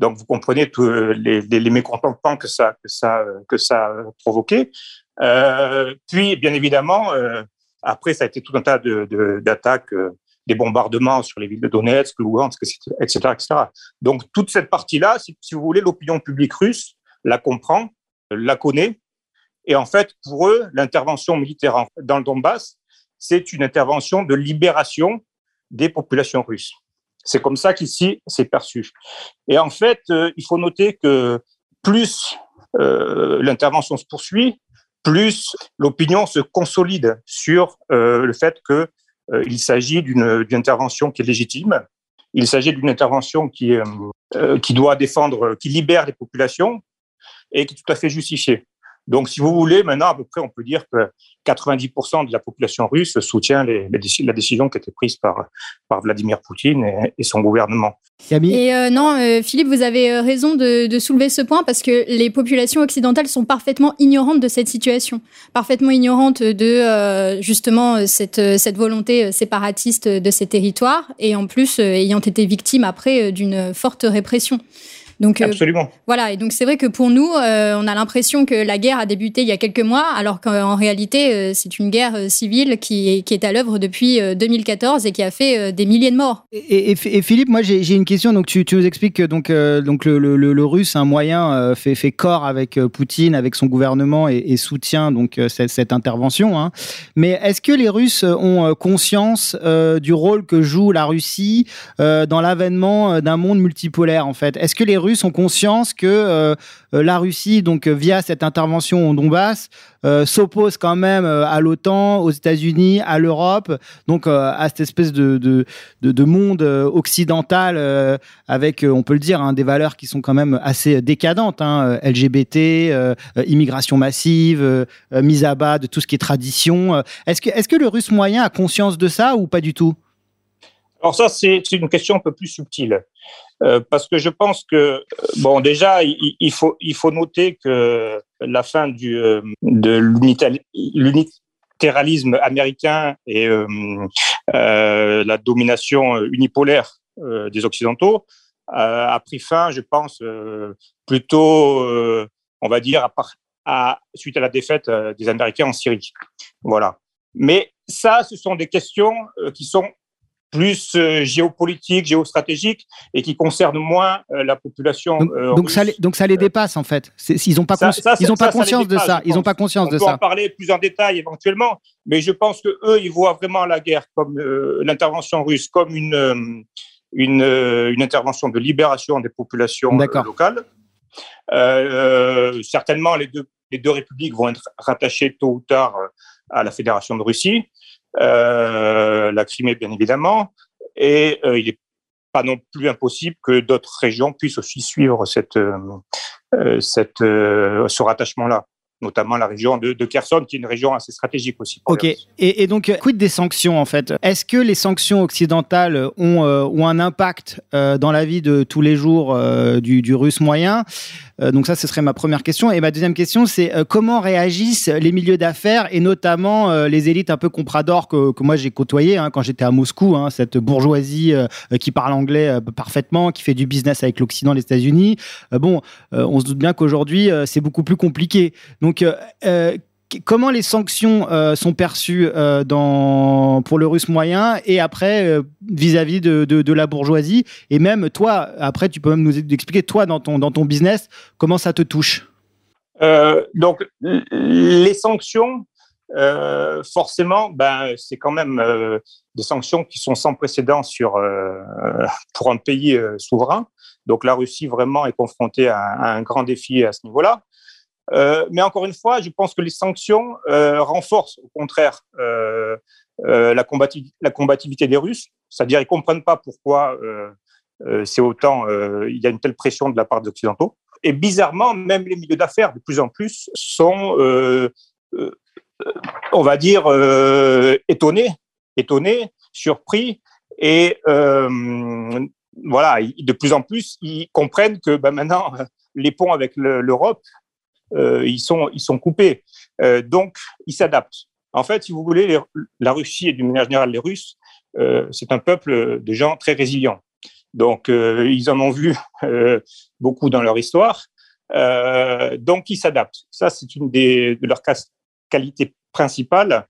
Donc, vous comprenez tous euh, les, les, mécontentements que ça, que ça, que ça a provoqué. Euh, puis, bien évidemment, euh, après, ça a été tout un tas d'attaques, de, des bombardements sur les villes de Donetsk, Lugansk, etc., etc. Donc, toute cette partie-là, si, vous voulez, l'opinion publique russe la comprend, la connaît. Et en fait, pour eux, l'intervention militaire dans le Donbass, c'est une intervention de libération des populations russes. C'est comme ça qu'ici, c'est perçu. Et en fait, euh, il faut noter que plus euh, l'intervention se poursuit, plus l'opinion se consolide sur euh, le fait qu'il il s'agit d'une intervention qui est légitime. Il s'agit d'une intervention qui, qui doit défendre, qui libère les populations et qui est tout à fait justifiée. Donc, si vous voulez, maintenant, à peu près, on peut dire que 90% de la population russe soutient les, la décision qui a été prise par, par Vladimir Poutine et, son gouvernement. Et euh, non, euh, Philippe, vous avez euh, raison de, soulever ce point parce que les populations occidentales sont parfaitement ignorantes de cette situation, parfaitement ignorantes de justement cette, cette volonté séparatiste de ces territoires et en plus ayant été victimes après d'une forte répression. Donc, euh, Absolument. voilà, et donc c'est vrai que pour nous, euh, on a l'impression que la guerre a débuté il y a quelques mois, alors qu'en réalité, euh, c'est une guerre civile qui est, qui est à l'œuvre depuis 2014 et qui a fait des milliers de morts. Et, Philippe, moi j'ai une question. Donc tu, tu, nous expliques que donc, donc le, le, le, russe, un moyen, fait, fait corps avec Poutine, avec son gouvernement et, soutient donc cette, cette intervention. Hein. Mais est-ce que les Russes ont conscience du rôle que joue la Russie dans l'avènement d'un monde multipolaire en fait? Est-ce que les Russes Russes ont conscience que la Russie, donc via cette intervention au Donbass, s'oppose quand même à l'OTAN, aux États-Unis, à l'Europe, donc à cette espèce de, de, de, monde occidental avec, on peut le dire, hein, des valeurs qui sont quand même assez décadentes, hein, LGBT, immigration massive, mise à bas de tout ce qui est tradition. Est-ce que, est -ce que le Russe moyen a conscience de ça ou pas du tout? Alors ça, c'est une question un peu plus subtile, euh, parce que je pense que, euh, bon, déjà, il, faut, il faut noter que la fin du, euh, de l'unitéralisme américain et la domination unipolaire des Occidentaux a pris fin, je pense, plutôt, on va dire, à, à, suite à la défaite des Américains en Syrie. Voilà. Mais ça, ce sont des questions qui sont plus euh, géopolitique, géostratégique et qui concerne moins euh, la population. Donc, euh, donc ça, les, donc ça les dépasse en fait. Ils n'ont pas, ils ont pas conscience de ça. Ils n'ont pas conscience de ça. On peut en parler plus en détail éventuellement, mais je pense que eux, ils voient vraiment la guerre comme l'intervention russe comme une, une, une intervention de libération des populations locales. certainement, les deux, les deux républiques vont être rattachées tôt ou tard à la Fédération de Russie. Euh, la Crimée bien évidemment, et euh, il n'est pas non plus impossible que d'autres régions puissent aussi suivre cette, euh, cette, ce rattachement-là notamment la région de, de, Kherson, qui est une région assez stratégique aussi. ok. Et, et, donc, quid des sanctions en fait? Est-ce que les sanctions occidentales ont, ont un impact dans la vie de tous les jours du, du, russe moyen? Euh, donc ça, ce serait ma première question. Et ma deuxième question, c'est euh, comment réagissent les milieux d'affaires et notamment euh, les élites un peu comprador que, que moi j'ai côtoyé hein, quand j'étais à Moscou, hein, cette bourgeoisie qui parle anglais parfaitement, qui fait du business avec l'Occident, les États-Unis? bon, on se doute bien qu'aujourd'hui c'est beaucoup plus compliqué. Donc comment les sanctions euh, sont perçues euh, pour le russe moyen et après euh, vis-à-vis de, de, la bourgeoisie? Et même toi, après, tu peux même nous expliquer, toi, dans ton, dans ton business, comment ça te touche? Donc, les sanctions, forcément, ben, c'est quand même des sanctions qui sont sans précédent sur, pour un pays souverain. Donc, la Russie vraiment est confrontée à un grand défi à ce niveau-là. Euh, mais encore une fois, je pense que les sanctions euh, renforcent au contraire euh, la, combativité des Russes, c'est-à-dire ils comprennent pas pourquoi c'est autant, il y a une telle pression de la part des Occidentaux. Et bizarrement, même les milieux d'affaires, de plus en plus, sont, on va dire, étonnés, étonnés, surpris, et voilà, de plus en plus, ils comprennent que ben, maintenant, les ponts avec l'Europe ils, sont, ils sont coupés. Euh, donc, ils s'adaptent. En fait, si vous voulez, la Russie et d'une manière générale les Russes, euh, c'est un peuple de gens très résilients. Donc, ils en ont vu [laughs] beaucoup dans leur histoire. donc, ils s'adaptent. Ça, c'est une des, de leurs qualités principales.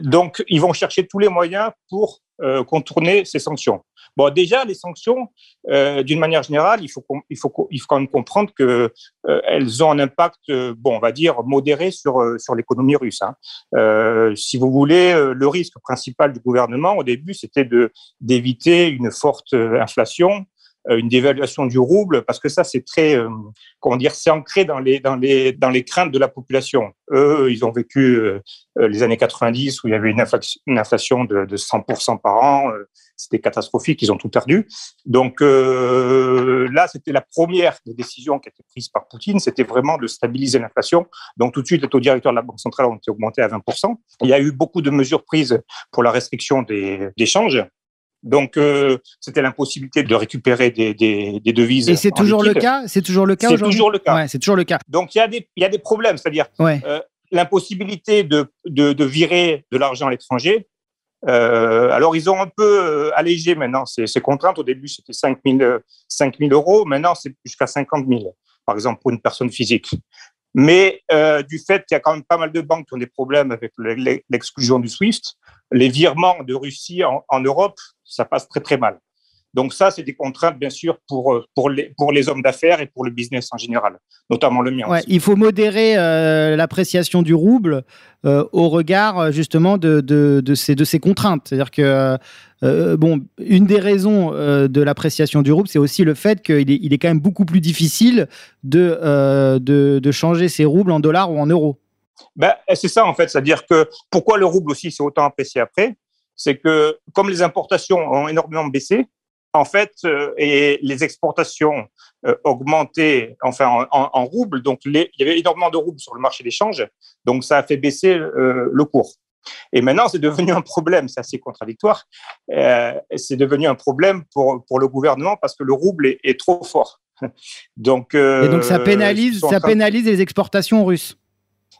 donc, ils vont chercher tous les moyens pour contourner ces sanctions. Bon, déjà, les sanctions, euh, d'une manière générale, il faut, il, faut, il faut quand même comprendre qu'elles euh, ont un impact, euh, bon, on va dire, modéré sur, sur l'économie russe. Hein. si vous voulez, le risque principal du gouvernement, au début, c'était d'éviter une forte inflation euh, une dévaluation du rouble, parce que ça, c'est très, euh, comment dire, c'est ancré dans les, dans, les, dans les craintes de la population. Eux, ils ont vécu euh, les années 90 où il y avait une inflation, de, de 100% par an. c'était catastrophique, ils ont tout perdu. Donc là, c'était la première des décisions qui a été prise par Poutine, c'était vraiment de stabiliser l'inflation. Donc tout de suite, les taux directeurs de la Banque centrale ont été augmentés à 20%. Il y a eu beaucoup de mesures prises pour la restriction des, des changes. Donc, euh, c'était l'impossibilité de récupérer des, des, des devises. Et c'est toujours le cas? C'est toujours le cas C'est toujours le cas. C'est toujours le cas. Donc, il y a des, il y a des problèmes, c'est-à-dire euh, l'impossibilité de, de, de, virer de l'argent à l'étranger. Euh, alors, ils ont un peu allégé maintenant ces, ces contraintes. Au début, c'était 5 000, 5 000 euros. Maintenant, c'est jusqu'à 50 000, par exemple, pour une personne physique. Mais euh, du fait qu'il y a quand même pas mal de banques qui ont des problèmes avec l'exclusion du SWIFT, les virements de Russie en, en Europe ça passe très très mal. Donc ça, c'est des contraintes, bien sûr, pour, euh, pour, les, pour les hommes d'affaires et pour le business en général, notamment le mien. il faut modérer euh, l'appréciation du rouble euh, au regard, justement, de, de, de, ces, de ces contraintes. C'est-à-dire que, bon, une des raisons de l'appréciation du rouble, c'est aussi le fait qu'il est, il est quand même beaucoup plus difficile de, de, de changer ces roubles en dollars ou en euros. Ben, c'est ça, en fait. C'est-à-dire que pourquoi le rouble aussi s'est autant apprécié après? C'est que comme les importations ont énormément baissé, en fait, euh, et les exportations euh, augmentaient, enfin en, en, roubles, donc il y avait énormément de roubles sur le marché d'échange, donc ça a fait baisser euh, le cours. Et maintenant, c'est devenu un problème, c'est assez contradictoire, c'est devenu un problème pour, pour le gouvernement parce que le rouble est, est trop fort. [laughs] donc, et donc ça pénalise, ça pénalise les exportations russes.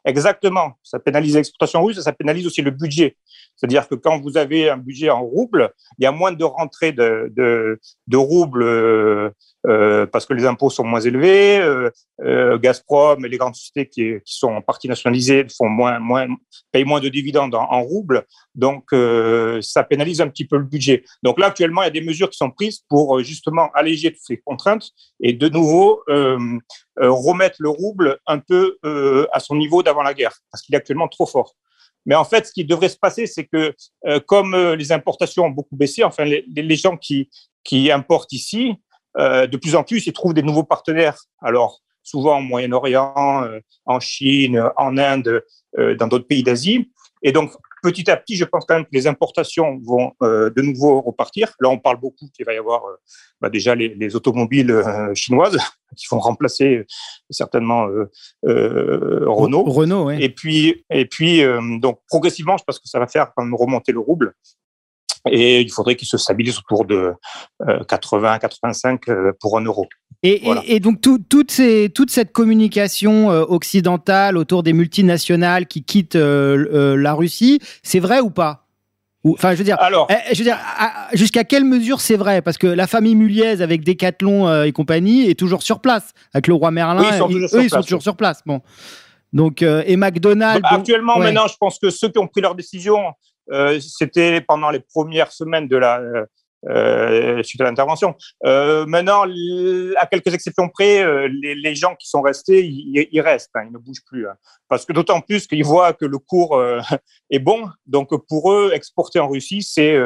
Exactement, ça pénalise les exportations russes et ça pénalise aussi le budget. C'est-à-dire que quand vous avez un budget en roubles, il y a moins de rentrées de, de, roubles euh, euh, parce que les impôts sont moins élevés. Euh, euh Gazprom et les grandes sociétés qui, sont en partie nationalisées font moins, moins, payent moins de dividendes en, en roubles. Donc, euh, ça pénalise un petit peu le budget. Donc là, actuellement, il y a des mesures qui sont prises pour justement alléger toutes ces contraintes et de nouveau remettre le rouble un peu à son niveau d'avant la guerre parce qu'il est actuellement trop fort. Mais en fait, ce qui devrait se passer, c'est que euh, comme euh, les importations ont beaucoup baissé, enfin les, gens qui, qui importent ici, euh, de plus en plus, ils trouvent des nouveaux partenaires. Alors, souvent au Moyen-Orient, euh, en Chine, en Inde, euh, dans d'autres pays d'Asie. Et donc, petit à petit, je pense quand même que les importations vont euh, de nouveau repartir. Là, on parle beaucoup qu'il va y avoir euh, bah, déjà les, les automobiles euh, chinoises [laughs] qui vont remplacer certainement Renault. Renault, oui. Et puis, et puis donc progressivement, je pense que ça va faire quand même remonter le rouble. Et il faudrait qu'il se stabilise autour de 80-85 pour un euro. Et, donc toute, cette communication euh, occidentale autour des multinationales qui quittent euh, euh, la Russie, c'est vrai ou pas? Enfin, je veux dire, Alors, eh, je veux dire, jusqu'à quelle mesure c'est vrai? Parce que la famille Muliez avec Decathlon et compagnie est toujours sur place avec le roi Merlin. Oui, ils sont, toujours, eux, ils sont toujours sur place. Bon, donc et McDonald's. Bah, actuellement, maintenant, je pense que ceux qui ont pris leur décision, c'était pendant les premières semaines de la euh, suite à l'intervention. Euh, maintenant, à quelques exceptions près, euh, les, gens qui sont restés, ils, restent, hein, ils ne bougent plus. Hein. Parce que d'autant plus qu'ils voient que le cours [laughs] est bon, donc pour eux, exporter en Russie, c'est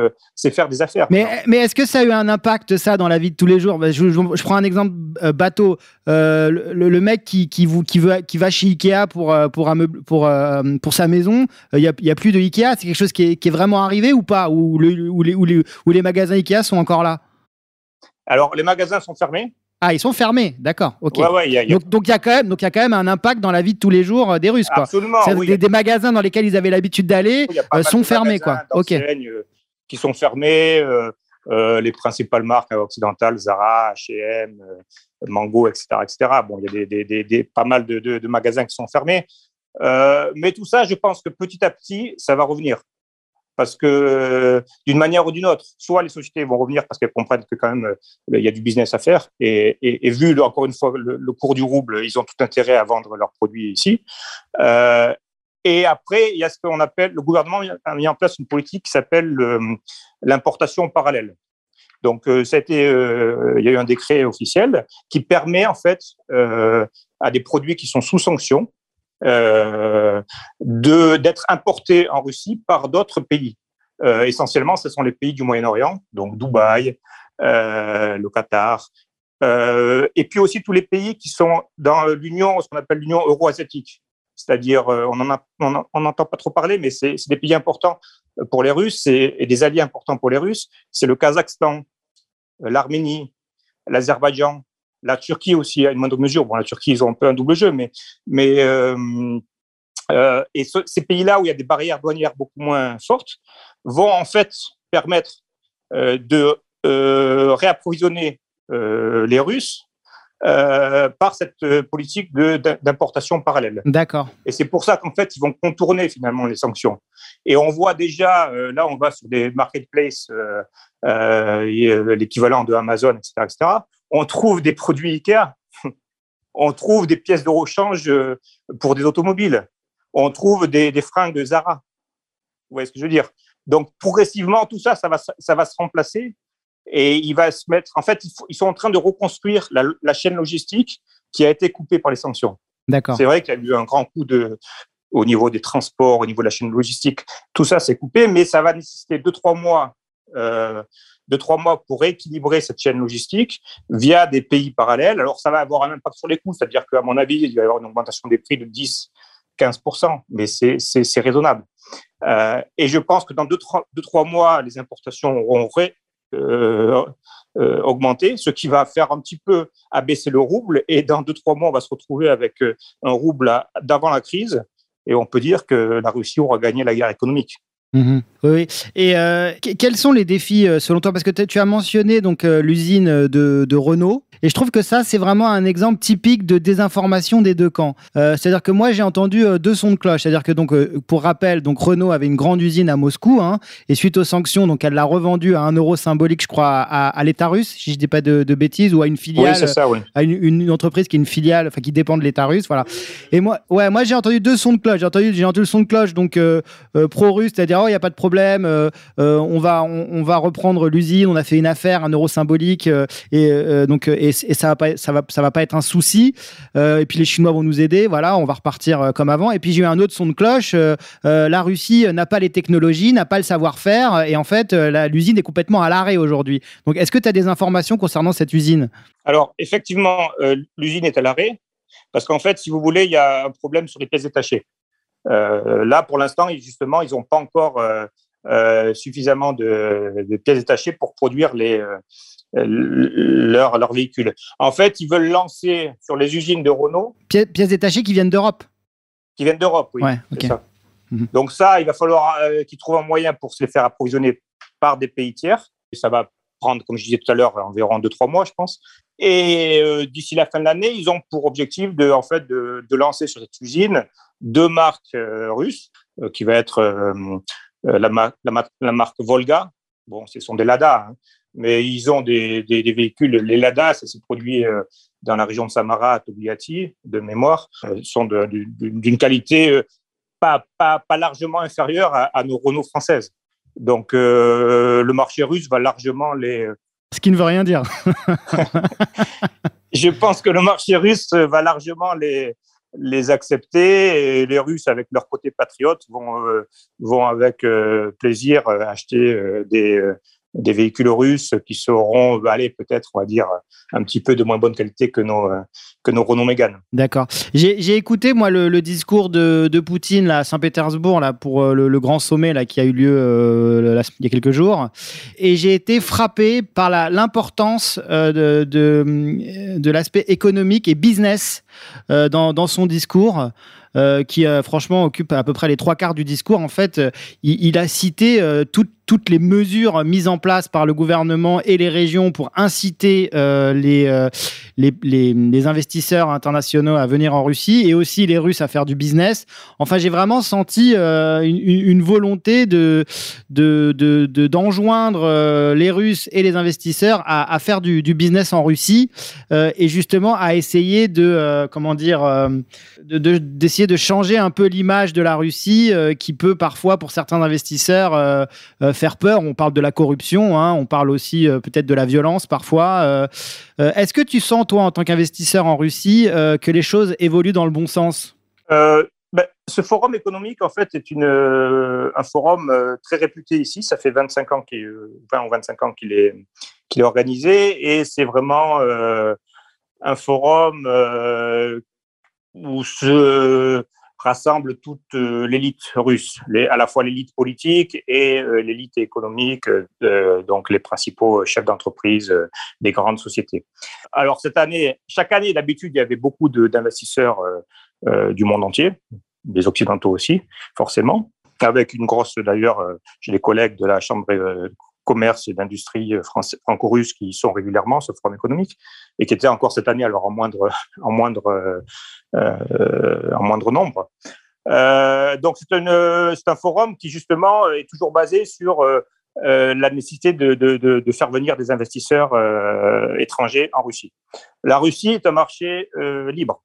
faire des affaires. Mais, est-ce que ça a eu un impact, ça, dans la vie de tous les jours? Bah, je, prends un exemple bateau. Le, mec qui, veut, qui va chez Ikea pour, pour, un meuble, pour, pour sa maison, il n'y a, plus de Ikea, c'est quelque chose qui est, vraiment arrivé ou pas? Ou, les, ou les magasins Ikea sont encore là? Alors, les magasins sont fermés. Ah, ils sont fermés, d'accord. Ok. Ouais, ouais, y a, y a... Donc, il y a quand même, donc il y a quand même un impact dans la vie de tous les jours euh, des Russes, quoi. Absolument. Oui, des, des, magasins dans lesquels ils avaient l'habitude d'aller euh, sont fermés, quoi. Ok. Euh, qui sont fermés. Euh, les principales marques occidentales, Zara, H&M, Mango, etc., etc. Bon, il y a des, des, des, des pas mal de, de, de, magasins qui sont fermés. mais tout ça, je pense que petit à petit, ça va revenir parce que d'une manière ou d'une autre, soit les sociétés vont revenir parce qu'elles comprennent que quand même euh, il y a du business à faire et, vu encore une fois le, cours du rouble, ils ont tout intérêt à vendre leurs produits ici. Euh, et après, il y a ce qu'on appelle le gouvernement a mis en place une politique qui s'appelle l'importation parallèle. Donc, euh, ça a été, euh, il y a eu un décret officiel qui permet en fait euh, à des produits qui sont sous sanction euh, d'être importés en Russie par d'autres pays. Euh, essentiellement, ce sont les pays du Moyen-Orient, donc Dubaï, euh, le Qatar, euh, et puis aussi tous les pays qui sont dans l'Union, ce qu'on appelle l'Union euro-asiatique. C'est-à-dire, euh, on n'entend pas trop parler, mais c'est des pays importants pour les Russes et des alliés importants pour les Russes. C'est le Kazakhstan, l'Arménie, l'Azerbaïdjan, la Turquie aussi, à une moindre mesure. Bon, la Turquie, ils ont un peu un double jeu, mais, mais euh, euh, et ce, ces pays-là où il y a des barrières douanières beaucoup moins fortes vont en fait permettre euh, de euh, réapprovisionner les Russes par cette politique d'importation parallèle. D'accord. Et c'est pour ça qu'en fait, ils vont contourner finalement les sanctions. Et on voit déjà, là, on va sur des marketplaces, l'équivalent de Amazon, etc., etc. On trouve des produits Ikea, [laughs] on trouve des pièces de rechange pour des automobiles, on trouve des, des fringues Zara. Vous voyez ce que je veux dire? Donc, progressivement, tout ça, ça va, ça va se remplacer Et il va se mettre. En fait, ils, sont en train de reconstruire la, chaîne logistique qui a été coupée par les sanctions. D'accord. C'est vrai qu'il y a eu un grand coup de, au niveau des transports, au niveau de la chaîne logistique. Tout ça, c'est coupé, mais ça va nécessiter deux, trois mois. Euh, deux, trois mois pour rééquilibrer cette chaîne logistique via des pays parallèles. Alors, ça va avoir un impact sur les coûts, c'est-à-dire qu'à mon avis, il va y avoir une augmentation des prix de 10, 15%, mais c'est raisonnable. Euh, et je pense que dans deux, trois, mois, les importations auront euh, augmenté, ce qui va faire un petit peu abaisser le rouble. Et dans deux, trois mois, on va se retrouver avec un rouble d'avant la crise. Et on peut dire que la Russie aura gagné la guerre économique. Mhm. Oui. Et euh, quels sont les défis euh, selon toi? Parce que tu as mentionné donc euh, l'usine de, Renault. Et je trouve que ça, c'est vraiment un exemple typique de désinformation des deux camps. C'est-à-dire que moi, j'ai entendu deux sons de cloche. C'est-à-dire que, donc, pour rappel, donc Renault avait une grande usine à Moscou. Hein, et suite aux sanctions, donc, elle l'a revendue à un euro symbolique, je crois, à, à l'État russe, si je ne dis pas de, bêtises, ou à une filiale. Oui, ça, oui. À une, une, entreprise qui est une filiale, enfin, qui dépend de l'État russe. Voilà. Et moi, ouais, moi j'ai entendu deux sons de cloche. J'ai entendu, j'ai entendu le son de cloche donc pro-russe, c'est-à-dire, oh, il n'y a pas de problème euh, euh, on, va, on, va reprendre l'usine, on a fait une affaire, un euro symbolique, euh, et, donc, et, ça, va pas, ça, va, ça va pas être un souci. et puis les Chinois vont nous aider, voilà, on va repartir comme avant. Et puis j'ai eu un autre son de cloche, la Russie n'a pas les technologies, n'a pas le savoir-faire, et en fait, l'usine est complètement à l'arrêt aujourd'hui. Donc est-ce que tu as des informations concernant cette usine? Alors, effectivement, l'usine est à l'arrêt, parce qu'en fait, si vous voulez, il y a un problème sur les pièces détachées. là, pour l'instant, justement, ils n'ont pas encore euh, suffisamment de, pièces détachées pour produire les, euh, leurs, leurs véhicules. En fait, ils veulent lancer sur les usines de Renault. pièces détachées qui viennent d'Europe Qui viennent d'Europe, oui. ça. Mhm. Donc, ça, il va falloir euh, qu'ils trouvent un moyen pour se les faire approvisionner par des pays tiers. Et ça va prendre, comme je disais tout à l'heure, environ 2-3 mois, je pense. Et d'ici la fin de l'année, ils ont pour objectif de, en fait, de, de lancer sur cette usine deux marques russes, qui va être euh, la, la, marque Volga. Bon, ce sont des Lada, hein, mais ils ont des, des, véhicules. Les Lada, ça s'est produit euh, dans la région de Samara, à Togliatti, de mémoire, euh, sont d'une qualité pas, pas, pas, largement inférieure à, nos Renault françaises. Donc, le marché russe va largement les. Ce qui ne veut rien dire. [laughs] Je pense que le marché russe va largement les, les accepter et les Russes, avec leur côté patriote, vont, euh, vont avec euh, plaisir euh, acheter des, des véhicules russes qui seront, aller peut-être, on va dire, un petit peu de moins bonne qualité que nos, que nos Renault Mégane. D'accord. J'ai écouté, moi, le, discours de, de, Poutine là, à Saint-Pétersbourg pour le, grand sommet là, qui a eu lieu il y a quelques jours. Et j'ai été frappé par l'importance de, de, de l'aspect économique et business dans, dans son discours. Euh, qui euh, franchement occupe à peu près les trois quarts du discours. En fait, euh, il, a cité toutes les mesures mises en place par le gouvernement et les régions pour inciter les, investisseurs internationaux à venir en Russie et aussi les Russes à faire du business. Enfin, j'ai vraiment senti une, volonté de, d'enjoindre les Russes et les investisseurs à, faire du, business en Russie et justement à essayer de, comment dire, d'essayer de changer un peu l'image de la Russie euh, qui peut parfois, pour certains investisseurs, euh, euh, faire peur. On parle de la corruption, hein, on parle aussi peut-être de la violence parfois. Est-ce que tu sens, toi, en tant qu'investisseur en Russie, que les choses évoluent dans le bon sens? Ben, ce forum économique, en fait, est une, un forum très réputé ici. Ça fait 25 ans qu'il, 20 ou 25 ans qu'il est, qu'il est organisé et c'est vraiment un forum où se rassemble toute euh, l'élite russe, à la fois l'élite politique et euh, l'élite économique, euh, donc les principaux chefs d'entreprise des grandes sociétés. Alors cette année, chaque année d'habitude, il y avait beaucoup d'investisseurs du monde entier, des occidentaux aussi, forcément, avec une grosse d'ailleurs, j'ai des collègues de la Chambre commerce et d'industrie franco-russe qui y sont régulièrement, ce forum économique, et qui était encore cette année, alors en moindre, [laughs] en moindre, euh, euh, en moindre nombre. donc c'est un, forum qui justement est toujours basé sur la nécessité de, de, faire venir des investisseurs étrangers en Russie. La Russie est un marché libre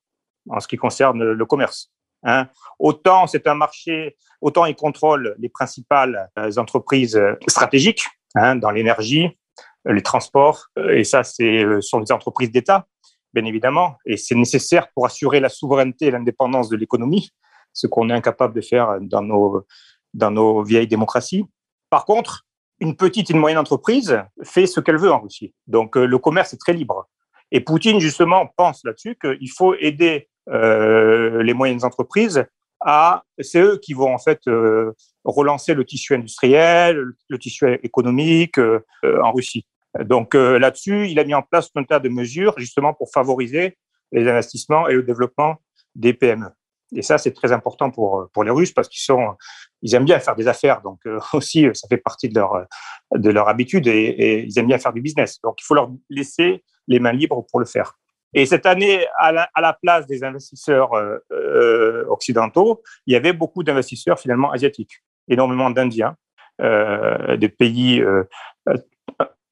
en ce qui concerne le commerce. Hein. Autant c'est un marché, autant il contrôle les principales entreprises stratégiques, Hein, dans l'énergie, les transports, et ça, c'est sur les entreprises d'État, bien évidemment, et c'est nécessaire pour assurer la souveraineté et l'indépendance de l'économie, ce qu'on est incapable de faire dans nos, dans nos vieilles démocraties. Par contre, une petite et une moyenne entreprise fait ce qu'elle veut en Russie. Donc le commerce est très libre. Et Poutine, justement, pense là-dessus qu'il faut aider euh, les moyennes entreprises à. C'est eux qui vont, en fait, euh, relancer le tissu industriel, le tissu économique euh, en Russie. Donc là-dessus, il a mis en place un tas de mesures, justement, pour favoriser les investissements et le développement des PME. Et ça, c'est très important pour, pour les Russes parce qu'ils sont, ils aiment bien faire des affaires. Donc [laughs] aussi, ça fait partie de leur, de leur habitude et, ils aiment bien faire du business. Donc il faut leur laisser les mains libres pour le faire. Et cette année, à la, place des investisseurs euh, euh, occidentaux, il y avait beaucoup d'investisseurs finalement asiatiques, énormément d'Indiens, euh, des pays,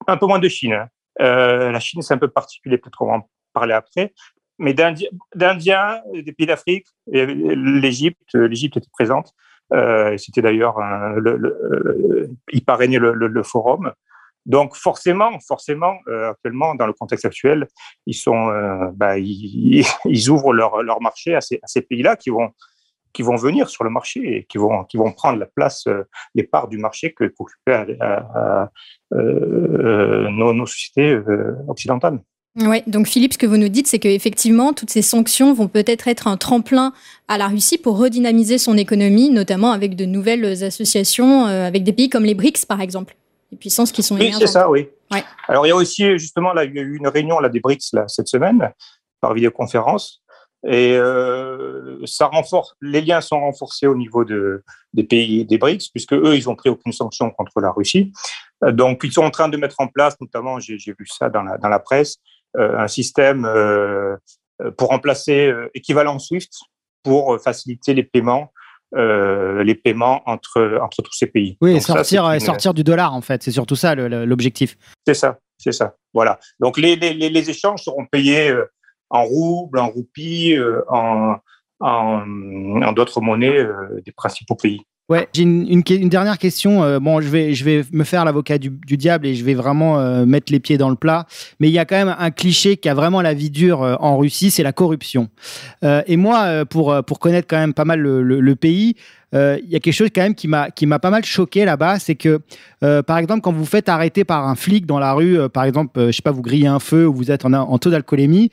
un peu moins de Chine. Hein. la Chine, c'est un peu particulier, peut-être qu'on va en parler après, mais d'Indiens, des pays d'Afrique, l'Égypte, l'Égypte était présente. C'était d'ailleurs, il parrainait le, le forum. Donc forcément, forcément, euh, actuellement, dans le contexte actuel, ils sont, euh, bah, ils, ouvrent leur, marché à ces pays-là qui vont, qui vont venir sur le marché et qui vont, qui vont prendre la place, euh, les parts du marché que qu'occupaient nos, nos, sociétés occidentales. Oui, donc Philippe, ce que vous nous dites, c'est qu'effectivement, toutes ces sanctions vont peut-être être un tremplin à la Russie pour redynamiser son économie, notamment avec de nouvelles associations, avec des pays comme les BRICS, par exemple les puissances qui sont Oui, c'est ça, oui. Alors, il y a aussi, justement, là, il y a eu une réunion là, des BRICS là, cette semaine, par vidéoconférence. Et euh, ça renforce, les liens sont renforcés au niveau de, des pays des BRICS, puisque eux, ils n'ont pris aucune sanction contre la Russie. Euh, donc, ils sont en train de mettre en place, notamment, j'ai vu ça dans la, dans la presse, euh, un système euh, pour remplacer euh, équivalent SWIFT pour faciliter les paiements euh, les paiements entre, entre tous ces pays. Oui, sortir, sortir du dollar, en fait. C'est surtout ça l'objectif. C'est ça, c'est ça. Voilà. Donc, les, les, les, échanges seront payés euh, en roubles, en roupies, euh, en, en, d'autres monnaies des principaux pays. Ouais, j'ai une, une, dernière question. Euh, bon, je vais, je vais me faire l'avocat du, du, diable et je vais vraiment euh, mettre les pieds dans le plat. Mais il y a quand même un cliché qui a vraiment la vie dure euh, en Russie, c'est la corruption. et moi, pour, pour connaître quand même pas mal le, le, pays, euh, il y a quelque chose quand même qui m'a qui m'a pas mal choqué là-bas, c'est que euh, par exemple quand vous faites arrêter par un flic dans la rue, euh, par exemple, je sais pas, vous grillez un feu ou vous êtes en, en taux d'alcoolémie,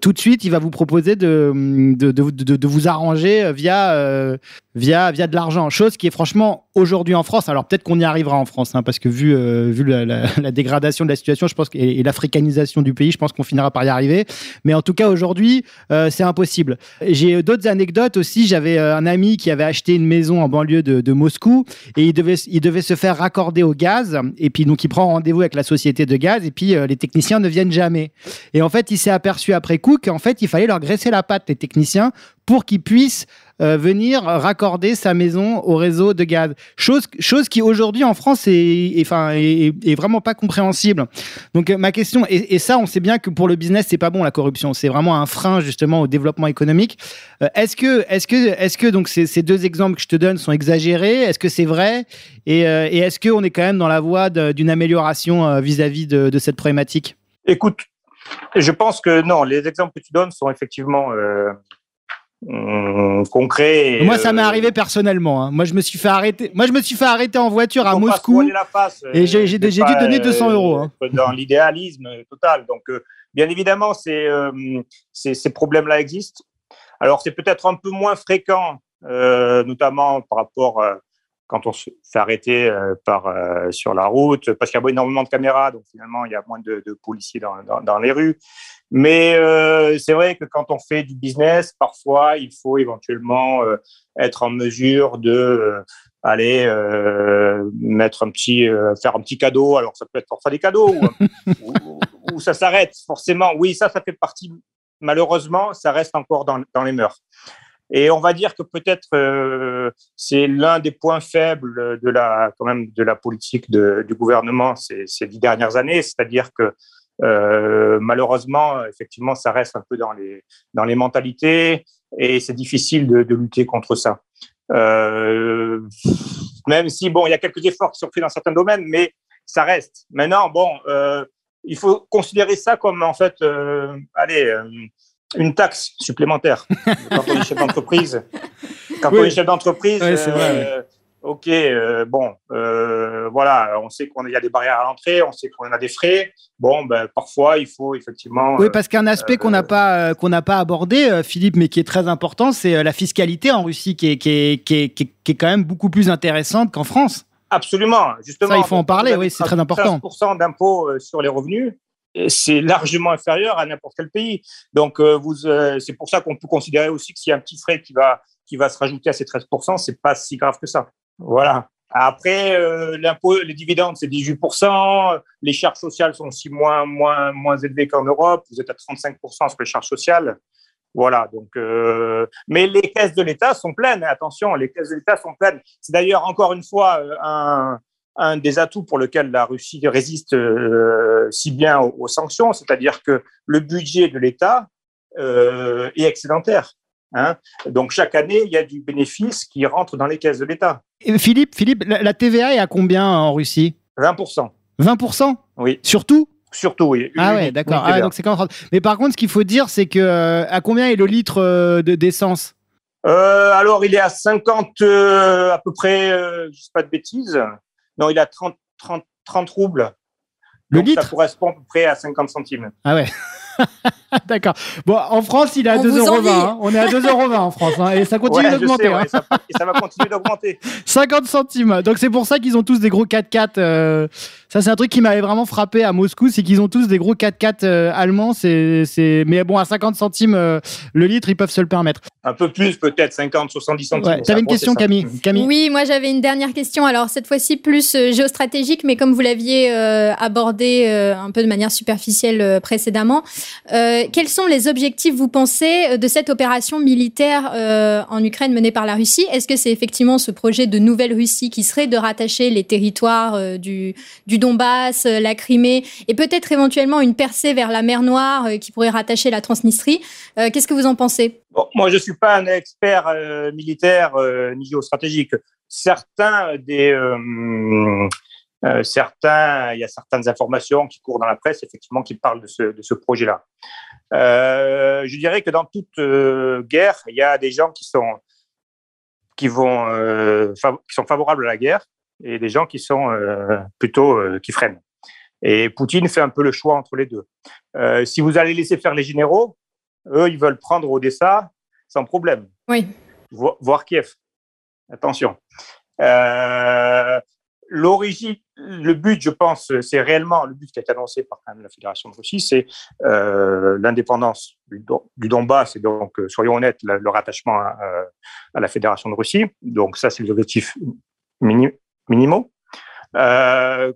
tout de suite il va vous proposer de de, de, de, de vous arranger via via via de l'argent, chose qui est franchement aujourd'hui en France. Alors peut-être qu'on y arrivera en France, hein, parce que vu vu la, dégradation de la situation, je pense et, l'africanisation du pays, je pense qu'on finira par y arriver. Mais en tout cas aujourd'hui, c'est impossible. J'ai d'autres anecdotes aussi. J'avais un ami qui avait acheté une maison en banlieue de, Moscou et il devait, se faire raccorder au gaz. Et puis, donc, il prend rendez-vous avec la société de gaz et puis euh, les techniciens ne viennent jamais. Et en fait, il s'est aperçu après coup qu'en fait, il fallait leur graisser la patte, les techniciens, pour qu'ils puissent euh, venir raccorder sa maison au réseau de gaz. Chose, chose qui aujourd'hui en France est, est, vraiment pas compréhensible. Donc ma question, et, ça on sait bien que pour le business c'est pas bon la corruption, c'est vraiment un frein justement au développement économique. Euh, est-ce que, est-ce que, est-ce que donc ces, deux exemples que je te donne sont exagérés? Est-ce que c'est vrai? Et, euh, est-ce qu'on est quand même dans la voie d'une amélioration euh, vis-à-vis de, cette problématique? Écoute, je pense que non, les exemples que tu donnes sont effectivement euh, concret. Moi, ça m'est euh, arrivé personnellement. Hein. Moi, je me suis fait arrêter. Moi, je me suis fait arrêter en voiture à Moscou. et j'ai dû donner 200 euros. Hein. Dans l'idéalisme total. Donc, euh, bien évidemment, ces, euh, ces, problèmes-là existent. Alors, c'est peut-être un peu moins fréquent, notamment par rapport quand on se fait arrêter par, sur la route, parce qu'il y a énormément de caméras, donc finalement, il y a moins de, de policiers dans, dans, dans, les rues. Mais euh, c'est vrai que quand on fait du business, parfois, il faut éventuellement euh, être en mesure de euh, aller mettre un petit, faire un petit cadeau. Alors, ça peut être parfois des cadeaux [laughs] ou, ou, ou, ça s'arrête forcément. Oui, ça, ça fait partie. Malheureusement, ça reste encore dans, dans les mœurs. Et on va dire que peut-être euh, c'est l'un des points faibles de la, quand même, de la politique de, du gouvernement ces, ces dix dernières années, c'est-à-dire que euh, malheureusement, effectivement, ça reste un peu dans les, dans les mentalités et c'est difficile de, de, lutter contre ça. Euh, même si, bon, il y a quelques efforts qui sont faits dans certains domaines, mais ça reste. Maintenant, bon, il faut considérer ça comme en fait, allez, une taxe supplémentaire quand on est chef d'entreprise. Quand on est chef d'entreprise, ok, bon, voilà, on sait qu'il y a des barrières à l'entrée, on sait qu'on a des frais. Bon, ben, parfois, il faut effectivement. Oui, parce qu'un aspect qu'on n'a pas, qu'on n'a pas abordé, Philippe, mais qui est très important, c'est la fiscalité en Russie, qui est, qui est, qui est, qui est quand même beaucoup plus intéressante qu'en France. Absolument, justement. Ça, il faut en parler, oui, c'est très important. 15% d'impôts sur les revenus, c'est largement inférieur à n'importe quel pays. Donc, vous, c'est pour ça qu'on peut considérer aussi que s'il y a un petit frais qui va, qui va se rajouter à ces 13%, c'est pas si grave que ça. Voilà. Après, euh, l'impôt, les dividendes, c'est 18%. Les charges sociales sont aussi moins, moins, moins élevées qu'en Europe. Vous êtes à 35% sur les charges sociales. Voilà. Donc, euh, mais les caisses de l'État sont pleines. Attention, les caisses de l'État sont pleines. C'est d'ailleurs encore une fois euh, un, un des atouts pour lequel la Russie résiste si bien aux, sanctions, c'est-à-dire que le budget de l'État est excédentaire. Hein. Donc chaque année, il y a du bénéfice qui rentre dans les caisses de l'État. Philippe, Philippe, la, TVA est à combien en Russie? 20%. 20% Oui. Surtout? Surtout, oui. Ah ouais, d'accord. Ah, donc c'est Mais par contre, ce qu'il faut dire, c'est que euh, à combien est le litre euh, de d'essence? Euh, Alors, il est à 50 à peu près, je ne sais pas de bêtises. Non, il est à 30, 30, 30 roubles. Le litre Ça correspond à peu près à 50 centimes. Ah ouais. [laughs] D'accord. Bon, en France, il est à 2,20 euros. Hein. On est à 2,20 euros en France. Hein. Et ça continue d'augmenter. Hein. ça, va continuer d'augmenter. [laughs] 50 centimes. Donc, c'est pour ça qu'ils ont tous des gros 4x4. Euh, ça, c'est un truc qui m'avait vraiment frappé à Moscou. C'est qu'ils ont tous des gros 4x4 euh, allemands. C'est, Mais bon, à 50 centimes euh, le litre, ils peuvent se le permettre. Un peu plus, peut-être 50, 70 centimes. Ouais. Tu avais une question, Camille. Camille Oui, moi, j'avais une dernière question. Alors, cette fois-ci, plus géostratégique, mais comme vous l'aviez abordé un peu de manière superficielle précédemment. Euh, quels sont les objectifs, vous pensez, euh, de cette opération militaire euh, en Ukraine menée par la Russie? Est-ce que c'est effectivement ce projet de nouvelle Russie qui serait de rattacher les territoires du, du, Donbass, la Crimée, et peut-être éventuellement une percée vers la mer Noire qui pourrait rattacher la Transnistrie? Qu'est-ce que vous en pensez? Moi, je ne suis pas un expert militaire ni géostratégique. Certains des euh, certains, il y a certaines informations qui courent dans la presse, effectivement, qui parlent de ce, de ce projet-là. Euh, je dirais que dans toute euh, guerre, il y a des gens qui sont, qui, vont, qui sont favorables à la guerre et des gens qui sont plutôt qui freinent. Et Poutine fait un peu le choix entre les deux. si vous allez laisser faire les généraux, eux, ils veulent prendre Odessa sans problème. Oui. Voir Kiev. Attention. Euh, L'origine, le but, je pense, c'est réellement le but qui été annoncé par la Fédération de Russie, c'est euh, l'indépendance du, Donbass et donc, euh, soyons honnêtes, le, rattachement à, la Fédération de Russie. Donc ça, c'est les objectifs minimaux. Euh,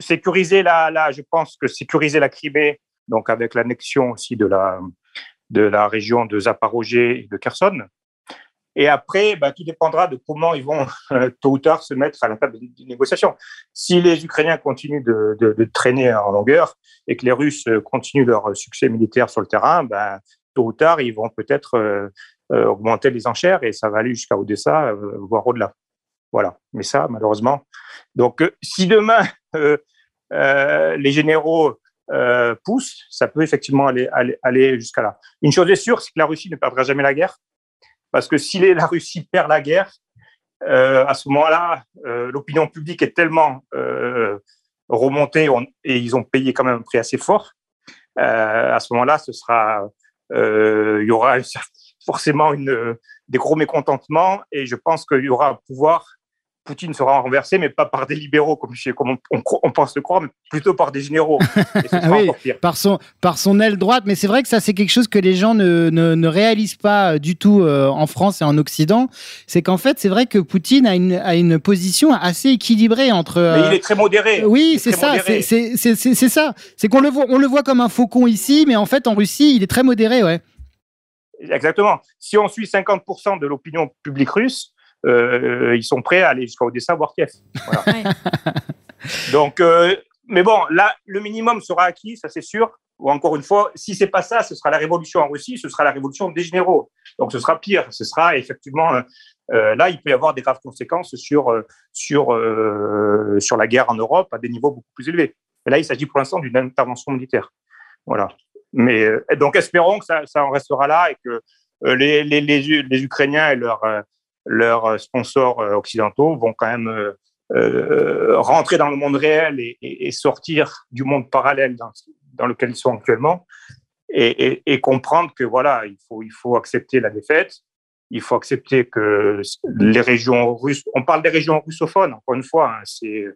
sécuriser la, je pense que sécuriser la Crimée, donc avec l'annexion aussi de la, de la région de Zaporozhye et de Kherson, et après, bah, tout dépendra de comment ils vont euh, tôt ou tard se mettre à la table des négociations. Si les Ukrainiens continuent de, traîner en longueur et que les Russes continuent leur succès militaire sur le terrain, bah, tôt ou tard, ils vont peut-être euh, euh, augmenter les enchères et ça va aller jusqu'à Odessa, voire au-delà. Voilà. Mais ça, malheureusement. Donc, si demain [laughs] les généraux poussent, ça peut effectivement aller, aller jusqu'à là. Une chose est sûre, c'est que la Russie ne perdra jamais la guerre parce que si la Russie perd la guerre, euh, à ce moment-là, euh, l'opinion publique est tellement euh, remontée et ils ont payé quand même un prix assez fort. à ce moment-là, ce sera, il y aura [laughs] forcément des gros mécontentements et je pense qu'il y aura un pouvoir Poutine sera renversé, mais pas par des libéraux, comme, on, pense le croire, mais plutôt par des généraux. [laughs] oui, par son, par son aile droite. Mais c'est vrai que ça, c'est quelque chose que les gens ne, ne, réalisent pas euh, du tout euh, en France et en Occident. C'est qu'en fait, c'est vrai que Poutine a une, a une position assez équilibrée entre. mais il est très modéré. Oui, c'est ça. C'est ça. C'est qu'on le voit, on le voit comme un faucon ici, mais en fait, en Russie, il est très modéré, ouais. Exactement. Si on suit 50% de l'opinion publique russe, euh, ils sont prêts à aller jusqu'à Odessa, voire Kiev. Donc, euh, mais bon, là, le minimum sera acquis, ça c'est sûr. Ou encore une fois, si c'est pas ça, ce sera la révolution en Russie, ce sera la révolution des généraux. Donc ce sera pire. Ce sera effectivement euh, là, il peut y avoir des graves conséquences sur euh, sur euh, sur la guerre en Europe à des niveaux beaucoup plus élevés. Et là, il s'agit pour l'instant d'une intervention militaire. Voilà. Mais euh, donc espérons que ça, ça en restera là et que euh, les, les, les, les, Ukrainiens et leurs leurs sponsors occidentaux vont quand même euh, rentrer dans le monde réel et, et, et, sortir du monde parallèle dans, dans lequel ils sont actuellement et, et, comprendre que voilà, il faut, il faut accepter la défaite, il faut accepter que les régions russes, on parle des régions russophones, encore une fois, hein, c'est,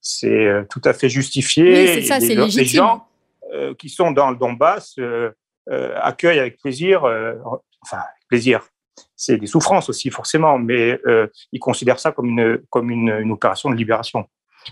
c'est tout à fait justifié. Oui, c'est ça, c'est légitime. Les gens euh, qui sont dans le Donbass euh, euh accueillent avec plaisir, euh, enfin, plaisir, c'est des souffrances aussi forcément, mais euh, ils considèrent ça comme une comme une, opération de libération.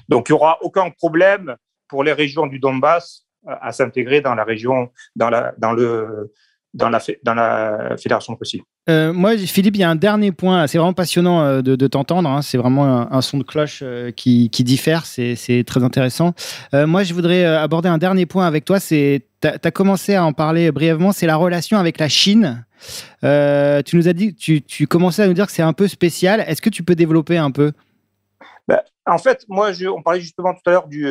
Donc il y aura aucun problème pour les régions du Donbass à, à s'intégrer dans la région, dans la dans le dans la, dans la Fédération de Russie. Euh, moi, Philippe, il y a un dernier point. C'est vraiment passionnant euh, de, de t'entendre. Hein. C'est vraiment un, un, son de cloche euh, qui, qui, diffère. C'est très intéressant. Euh, moi, je voudrais aborder un dernier point avec toi. Tu as, commencé à en parler brièvement. C'est la relation avec la Chine. Euh, tu nous as dit, tu, tu commençais à nous dire que c'est un peu spécial. Est-ce que tu peux développer un peu? Ben, En fait, moi, je, on parlait justement tout à l'heure du,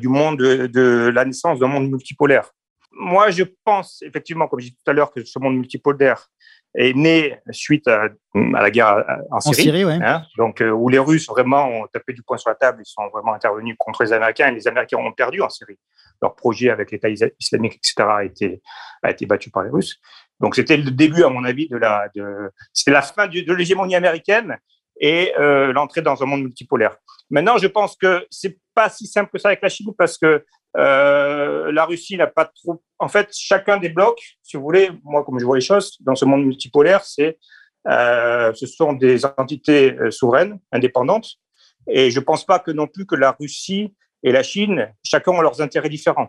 du monde, de, de la naissance d'un monde multipolaire moi, je pense effectivement, comme je disais tout à l'heure, que ce monde multipolaire est né suite à, à la guerre en Syrie, en Syrie ouais. hein, donc euh, où les Russes vraiment ont tapé du poing sur la table, ils sont vraiment intervenus contre les Américains et les Américains ont perdu en Syrie. Leur projet avec l'État islamique, etc., a été, a été battu par les Russes. Donc c'était le début, à mon avis, de la, de, c'était la fin de, de l'hégémonie américaine et euh, l'entrée dans un monde multipolaire. Maintenant, je pense que c'est pas si simple que ça avec la Chine parce que euh, la Russie n'a pas trop. En fait, chacun des blocs, si vous voulez, moi, comme je vois les choses, dans ce monde multipolaire, c'est, euh, ce sont des entités euh, souveraines, indépendantes. Et je ne pense pas que non plus que la Russie et la Chine, chacun ont leurs intérêts différents.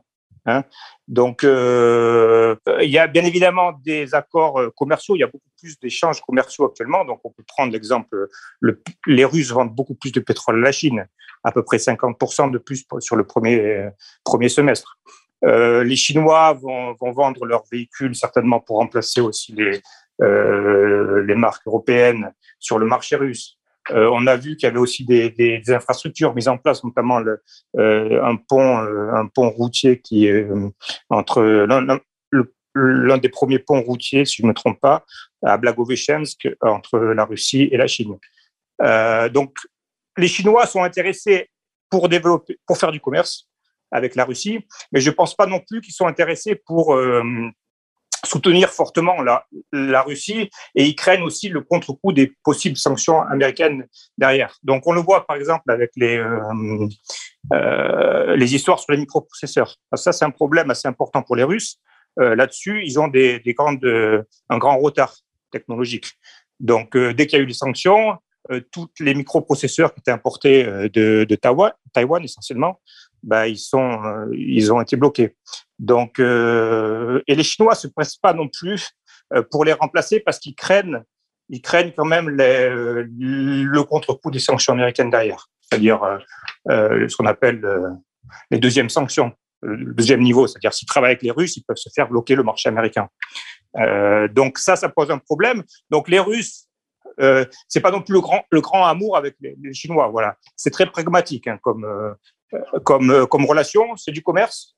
Hein. Donc, euh, il y a bien évidemment des accords euh, commerciaux. Il y a beaucoup plus d'échanges commerciaux actuellement. Donc, on peut prendre l'exemple le, les Russes vendent beaucoup plus de pétrole à la Chine à peu près 50% de plus sur le premier, premier semestre. Euh, les Chinois vont, vont, vendre leurs véhicules certainement pour remplacer aussi les, euh, les marques européennes sur le marché russe. Euh, on a vu qu'il y avait aussi des, infrastructures mises en place, notamment euh, un pont, euh, un pont routier qui est entre l'un des premiers ponts routiers, si je ne me trompe pas, à Blagoveshchensk, entre la Russie et la Chine. donc, les Chinois sont intéressés pour développer, pour faire du commerce avec la Russie, mais je ne pense pas non plus qu'ils sont intéressés pour soutenir fortement la, Russie et ils craignent aussi le contre-coup des possibles sanctions américaines derrière. Donc on le voit par exemple avec les, euh, euh, les histoires sur les microprocesseurs. Ça, c'est un problème assez important pour les Russes. Euh, Là-dessus, ils ont des, des un grand retard technologique. Donc dès qu'il y a eu les sanctions, tous les microprocesseurs qui étaient importés de, de Taïwan essentiellement, bah, ils, sont, euh, ils ont été bloqués. Donc, euh, et les Chinois se pressent pas non plus pour les remplacer parce qu'ils craignent, ils craignent quand même le contre-coup des sanctions américaines derrière, c'est-à-dire euh, ce qu'on appelle les deuxièmes sanctions, le deuxième niveau, c'est-à-dire s'ils travaillent avec les Russes, ils peuvent se faire bloquer le marché américain. Euh, donc ça, ça pose un problème. Donc les Russes euh, c'est pas non plus le grand, le grand amour avec les, Chinois. Voilà, c'est très pragmatique hein, comme, euh, comme, euh, comme relation. C'est du commerce.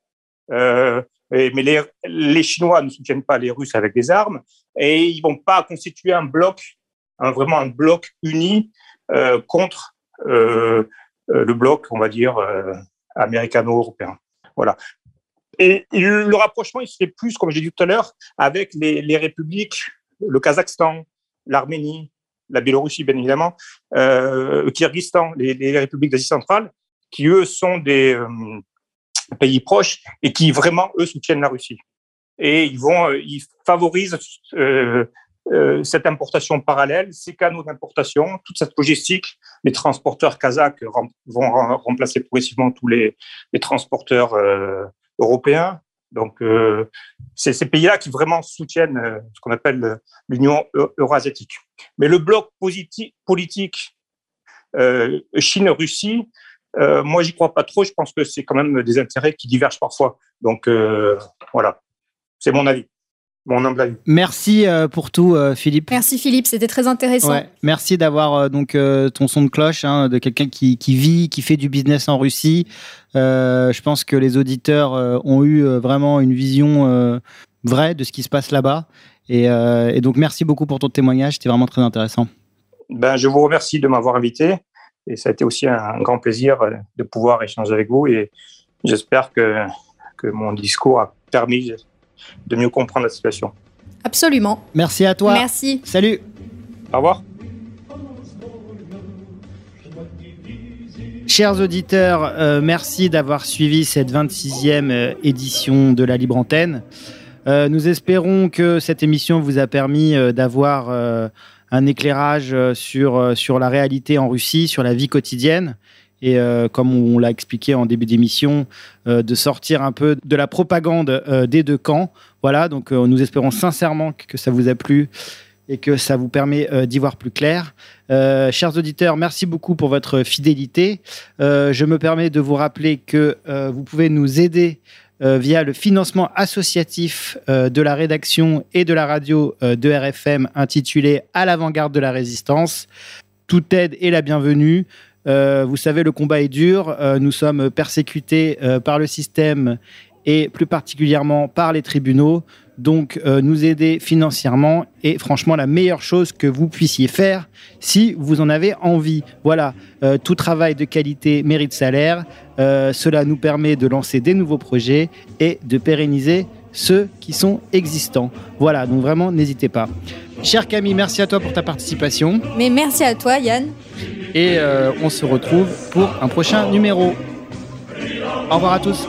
Euh, mais les, les Chinois ne soutiennent pas les Russes avec des armes et ils vont pas constituer un bloc, un, vraiment un bloc uni euh, contre euh, le bloc, on va dire, américano-européen. Voilà. Et, et, le rapprochement, il se fait plus, comme j'ai dit tout à l'heure, avec les, les républiques, le Kazakhstan, l'Arménie, la Biélorussie, bien évidemment, euh, le Kyrgyzstan, les, les républiques d'Asie centrale, qui, eux, sont des euh, pays proches et qui, vraiment, eux, soutiennent la Russie. Et ils vont, euh, ils favorisent euh, cette importation parallèle, ces canaux d'importation, toute cette logistique. Les transporteurs kazakhs vont remplacer progressivement tous les, les transporteurs européens. Donc, euh, c'est ces pays-là qui vraiment soutiennent ce qu'on appelle l'Union eurasiatique. Mais le bloc politique Chine-Russie, Euh, moi, j'y crois pas trop. Je pense que c'est quand même des intérêts qui divergent parfois. Donc, euh, voilà. C'est mon avis. Mon humble avis. Merci euh, pour tout, euh, Philippe. Merci Philippe, c'était très intéressant. Ouais, merci d'avoir donc ton son de cloche, hein, de quelqu'un qui, qui vit, qui fait du business en Russie. Euh, je pense que les auditeurs ont eu vraiment une vision vraie de ce qui se passe là-bas. Et, euh, et donc merci beaucoup pour ton témoignage, c'était vraiment très intéressant. Ben, je vous remercie de m'avoir invité. Et ça a été aussi un grand plaisir euh, de pouvoir échanger avec vous. Et j'espère que, que mon discours a permis de mieux comprendre la situation. Absolument. Merci à toi. Merci. Salut. Au revoir. Chers auditeurs, euh, merci d'avoir suivi cette 26e euh, édition de la Libre Antenne. Euh, nous espérons que cette émission vous a permis euh, d'avoir euh, un éclairage euh, sur, euh, sur la réalité en Russie, sur la vie quotidienne. Et euh, comme on l'a expliqué en début d'émission, de sortir un peu de la propagande des deux camps. Voilà, donc nous espérons sincèrement que ça vous a plu et que ça vous permet d'y voir plus clair. Chers auditeurs, merci beaucoup pour votre fidélité. Je me permets de vous rappeler que vous pouvez nous aider euh, via le financement associatif euh, de la rédaction et de la radio euh, de RFM intitulé À l'avant-garde de la résistance. Toute aide est la bienvenue. Vous savez, le combat est dur. Nous sommes persécutés par le système et plus particulièrement par les tribunaux. Donc, euh, nous aider financièrement est franchement la meilleure chose que vous puissiez faire si vous en avez envie. Voilà, euh, tout travail de qualité mérite salaire. Euh, cela nous permet de lancer des nouveaux projets et de pérenniser ceux qui sont existants. Voilà, donc vraiment, n'hésitez pas. Cher Camille, merci à toi pour ta participation. Mais merci à toi Yann. Et on se retrouve pour un prochain numéro. Au revoir à tous.